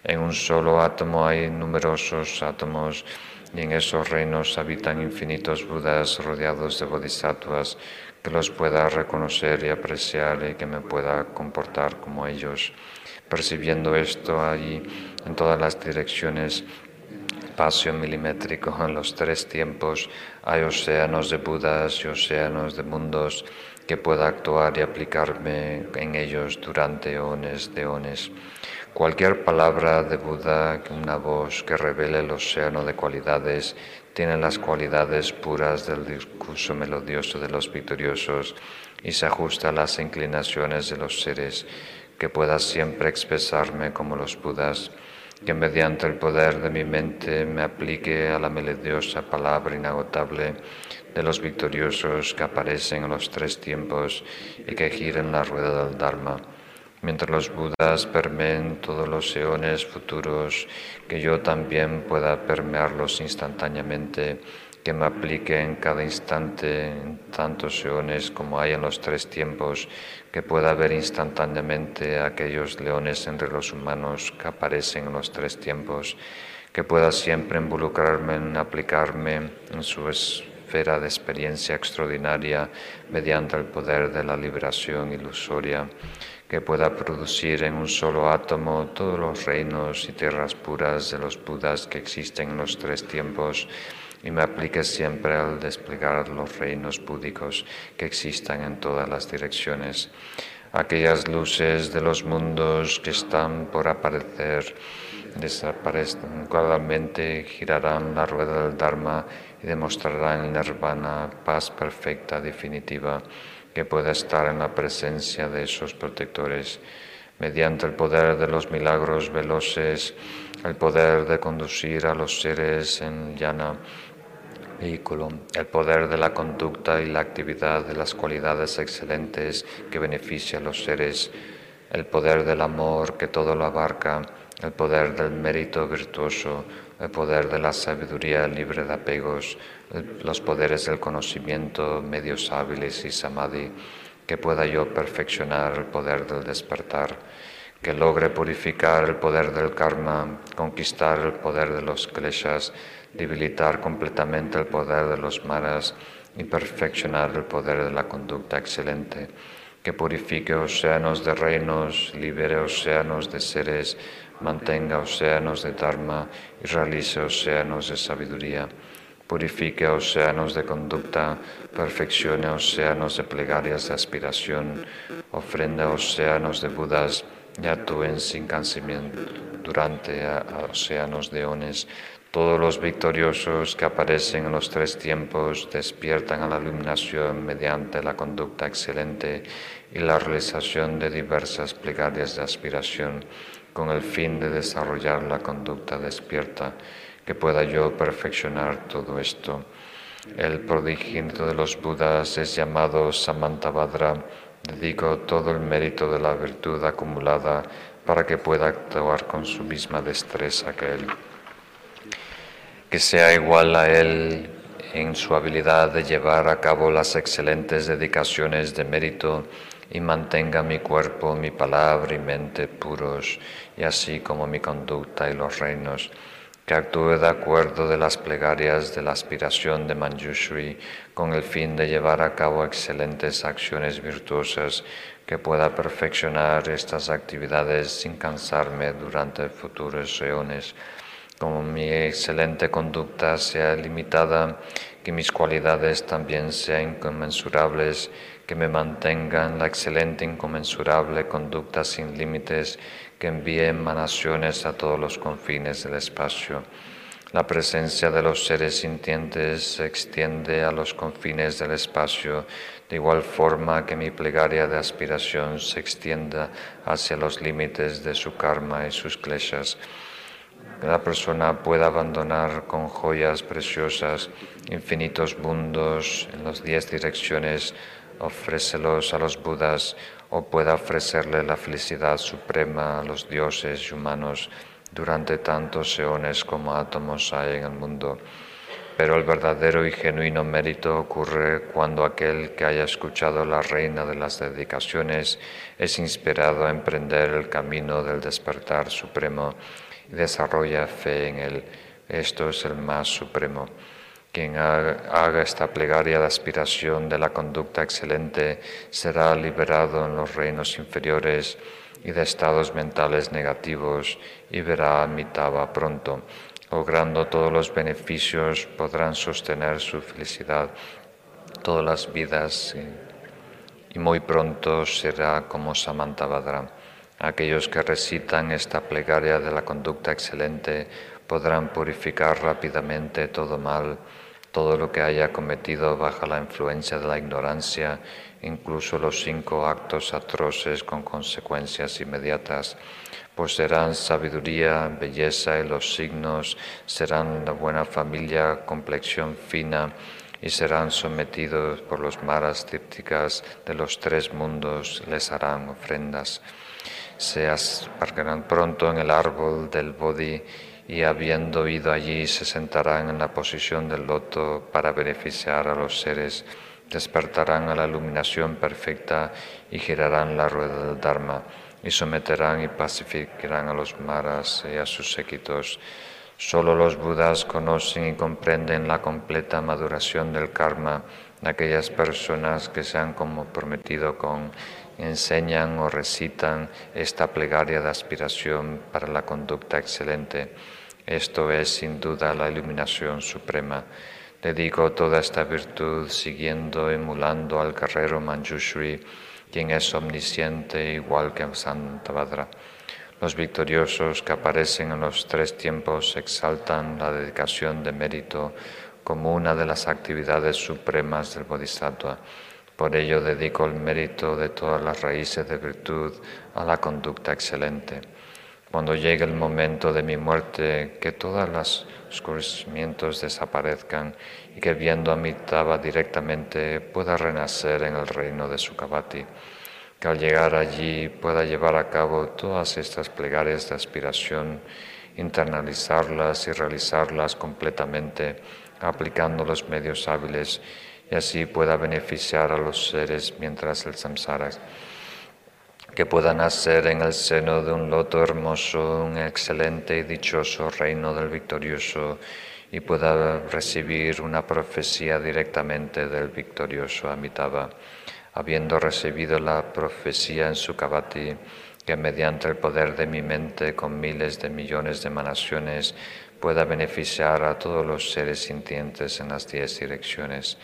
En un solo átomo hay numerosos átomos y en esos reinos habitan infinitos Budas rodeados de bodhisattvas que los pueda reconocer y apreciar y que me pueda comportar como ellos. Percibiendo esto allí en todas las direcciones, espacio milimétrico en los tres tiempos hay océanos de Budas y océanos de mundos que pueda actuar y aplicarme en ellos durante eones de eones. Cualquier palabra de Buda, una voz que revele el océano de cualidades, tiene las cualidades puras del discurso melodioso de los victoriosos y se ajusta a las inclinaciones de los seres, que pueda siempre expresarme como los Budas, que mediante el poder de mi mente me aplique a la melodiosa palabra inagotable de los victoriosos que aparecen en los tres tiempos y que giren la rueda del Dharma mientras los Budas permeen todos los eones futuros, que yo también pueda permearlos instantáneamente, que me aplique en cada instante tantos eones como hay en los tres tiempos, que pueda ver instantáneamente aquellos leones entre los humanos que aparecen en los tres tiempos, que pueda siempre involucrarme en aplicarme en su esfera de experiencia extraordinaria mediante el poder de la liberación ilusoria que pueda producir en un solo átomo todos los reinos y tierras puras de los Budas que existen en los tres tiempos y me aplique siempre al desplegar los reinos búdicos que existan en todas las direcciones. Aquellas luces de los mundos que están por aparecer desaparecen, gradualmente girarán la rueda del Dharma y demostrarán el nirvana, paz perfecta, definitiva que pueda estar en la presencia de esos protectores mediante el poder de los milagros veloces, el poder de conducir a los seres en llana vehículo, el poder de la conducta y la actividad de las cualidades excelentes que beneficia a los seres, el poder del amor que todo lo abarca, el poder del mérito virtuoso, el poder de la sabiduría libre de apegos, los poderes del conocimiento, medios hábiles y samadhi, que pueda yo perfeccionar el poder del despertar, que logre purificar el poder del karma, conquistar el poder de los kleshas, debilitar completamente el poder de los maras y perfeccionar el poder de la conducta excelente, que purifique océanos de reinos, libere océanos de seres, mantenga océanos de dharma y realice océanos de sabiduría purifique océanos de conducta, perfeccione océanos de plegarias de aspiración, ofrenda océanos de Budas y actúen sin cansamiento durante océanos de ones. Todos los victoriosos que aparecen en los tres tiempos despiertan a la iluminación mediante la conducta excelente y la realización de diversas plegarias de aspiración con el fin de desarrollar la conducta despierta que pueda yo perfeccionar todo esto. El prodigio de los Budas es llamado Samantabhadra. Dedico todo el mérito de la virtud acumulada para que pueda actuar con su misma destreza que él. Que sea igual a él en su habilidad de llevar a cabo las excelentes dedicaciones de mérito y mantenga mi cuerpo, mi palabra y mente puros, y así como mi conducta y los reinos que actúe de acuerdo de las plegarias de la aspiración de Manjushri con el fin de llevar a cabo excelentes acciones virtuosas, que pueda perfeccionar estas actividades sin cansarme durante futuros eones. Como mi excelente conducta sea limitada, que mis cualidades también sean inconmensurables, que me mantengan la excelente inconmensurable conducta sin límites, que envíe emanaciones a todos los confines del espacio. La presencia de los seres sintientes se extiende a los confines del espacio, de igual forma que mi plegaria de aspiración se extienda hacia los límites de su karma y sus kleshas. La persona pueda abandonar con joyas preciosas infinitos mundos en las diez direcciones, ofrécelos a los budas o pueda ofrecerle la felicidad suprema a los dioses humanos durante tantos eones como átomos hay en el mundo. Pero el verdadero y genuino mérito ocurre cuando aquel que haya escuchado la reina de las dedicaciones es inspirado a emprender el camino del despertar supremo desarrolla fe en él. Esto es el más supremo. Quien haga esta plegaria de aspiración de la conducta excelente será liberado en los reinos inferiores y de estados mentales negativos y verá a Mitaba pronto. logrando todos los beneficios, podrán sostener su felicidad todas las vidas y, muy pronto será como Samantabhadra. Aquellos que recitan esta plegaria de la conducta excelente podrán purificar rápidamente todo mal, todo lo que haya cometido bajo la influencia de la ignorancia, incluso los cinco actos atroces con consecuencias inmediatas serán sabiduría, belleza y los signos, serán la buena familia, complexión fina, y serán sometidos por los maras trípticas de los tres mundos, les harán ofrendas. Se aparcarán pronto en el árbol del Bodhi y habiendo ido allí se sentarán en la posición del loto para beneficiar a los seres, despertarán a la iluminación perfecta y girarán la rueda del Dharma y someterán y pacificarán a los maras y a sus séquitos. Solo los budas conocen y comprenden la completa maduración del karma de aquellas personas que se han comprometido con, enseñan o recitan esta plegaria de aspiración para la conducta excelente. Esto es sin duda la iluminación suprema. Dedico toda esta virtud siguiendo, emulando al guerrero Manjushri quien es omnisciente igual que Santa Los victoriosos que aparecen en los tres tiempos exaltan la dedicación de mérito como una de las actividades supremas del Bodhisattva. Por ello dedico el mérito de todas las raíces de virtud a la conducta excelente. Cuando llegue el momento de mi muerte, que todos los oscurecimientos desaparezcan y que viendo a Amitabha directamente pueda renacer en el reino de Sukhavati. Que al llegar allí pueda llevar a cabo todas estas plegarias de aspiración, internalizarlas y realizarlas completamente, aplicando los medios hábiles y así pueda beneficiar a los seres mientras el samsara que pueda nacer en el seno de un loto hermoso, un excelente y dichoso reino del victorioso, y pueda recibir una profecía directamente del victorioso Amitabha, habiendo recibido la profecía en su Kavati, que mediante el poder de mi mente, con miles de millones de emanaciones, pueda beneficiar a todos los seres sintientes en las diez direcciones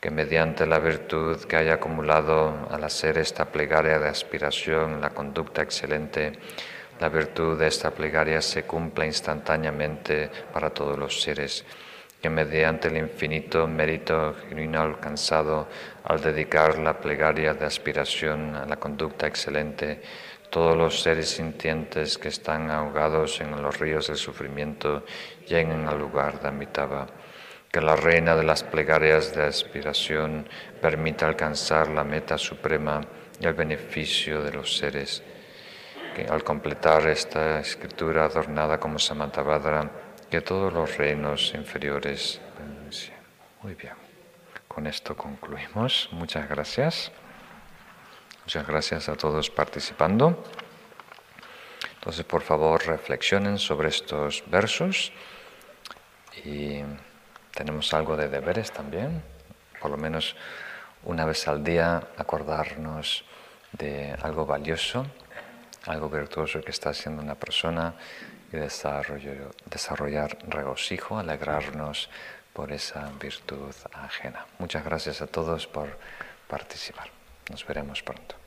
que mediante la virtud que haya acumulado al hacer esta plegaria de aspiración, la conducta excelente, la virtud de esta plegaria se cumpla instantáneamente para todos los seres, que mediante el infinito mérito genuino alcanzado al dedicar la plegaria de aspiración a la conducta excelente, todos los seres sintientes que están ahogados en los ríos del sufrimiento lleguen al lugar de Amitabha que la reina de las plegarias de aspiración permita alcanzar la meta suprema y el beneficio de los seres. Que al completar esta escritura adornada como Samantabhadra, que todos los reinos inferiores. Muy bien. Con esto concluimos. Muchas gracias. Muchas gracias a todos participando. Entonces, por favor, reflexionen sobre estos versos y tenemos algo de deberes también, por lo menos una vez al día acordarnos de algo valioso, algo virtuoso que está haciendo una persona y desarrollar regocijo, alegrarnos por esa virtud ajena. Muchas gracias a todos por participar. Nos veremos pronto.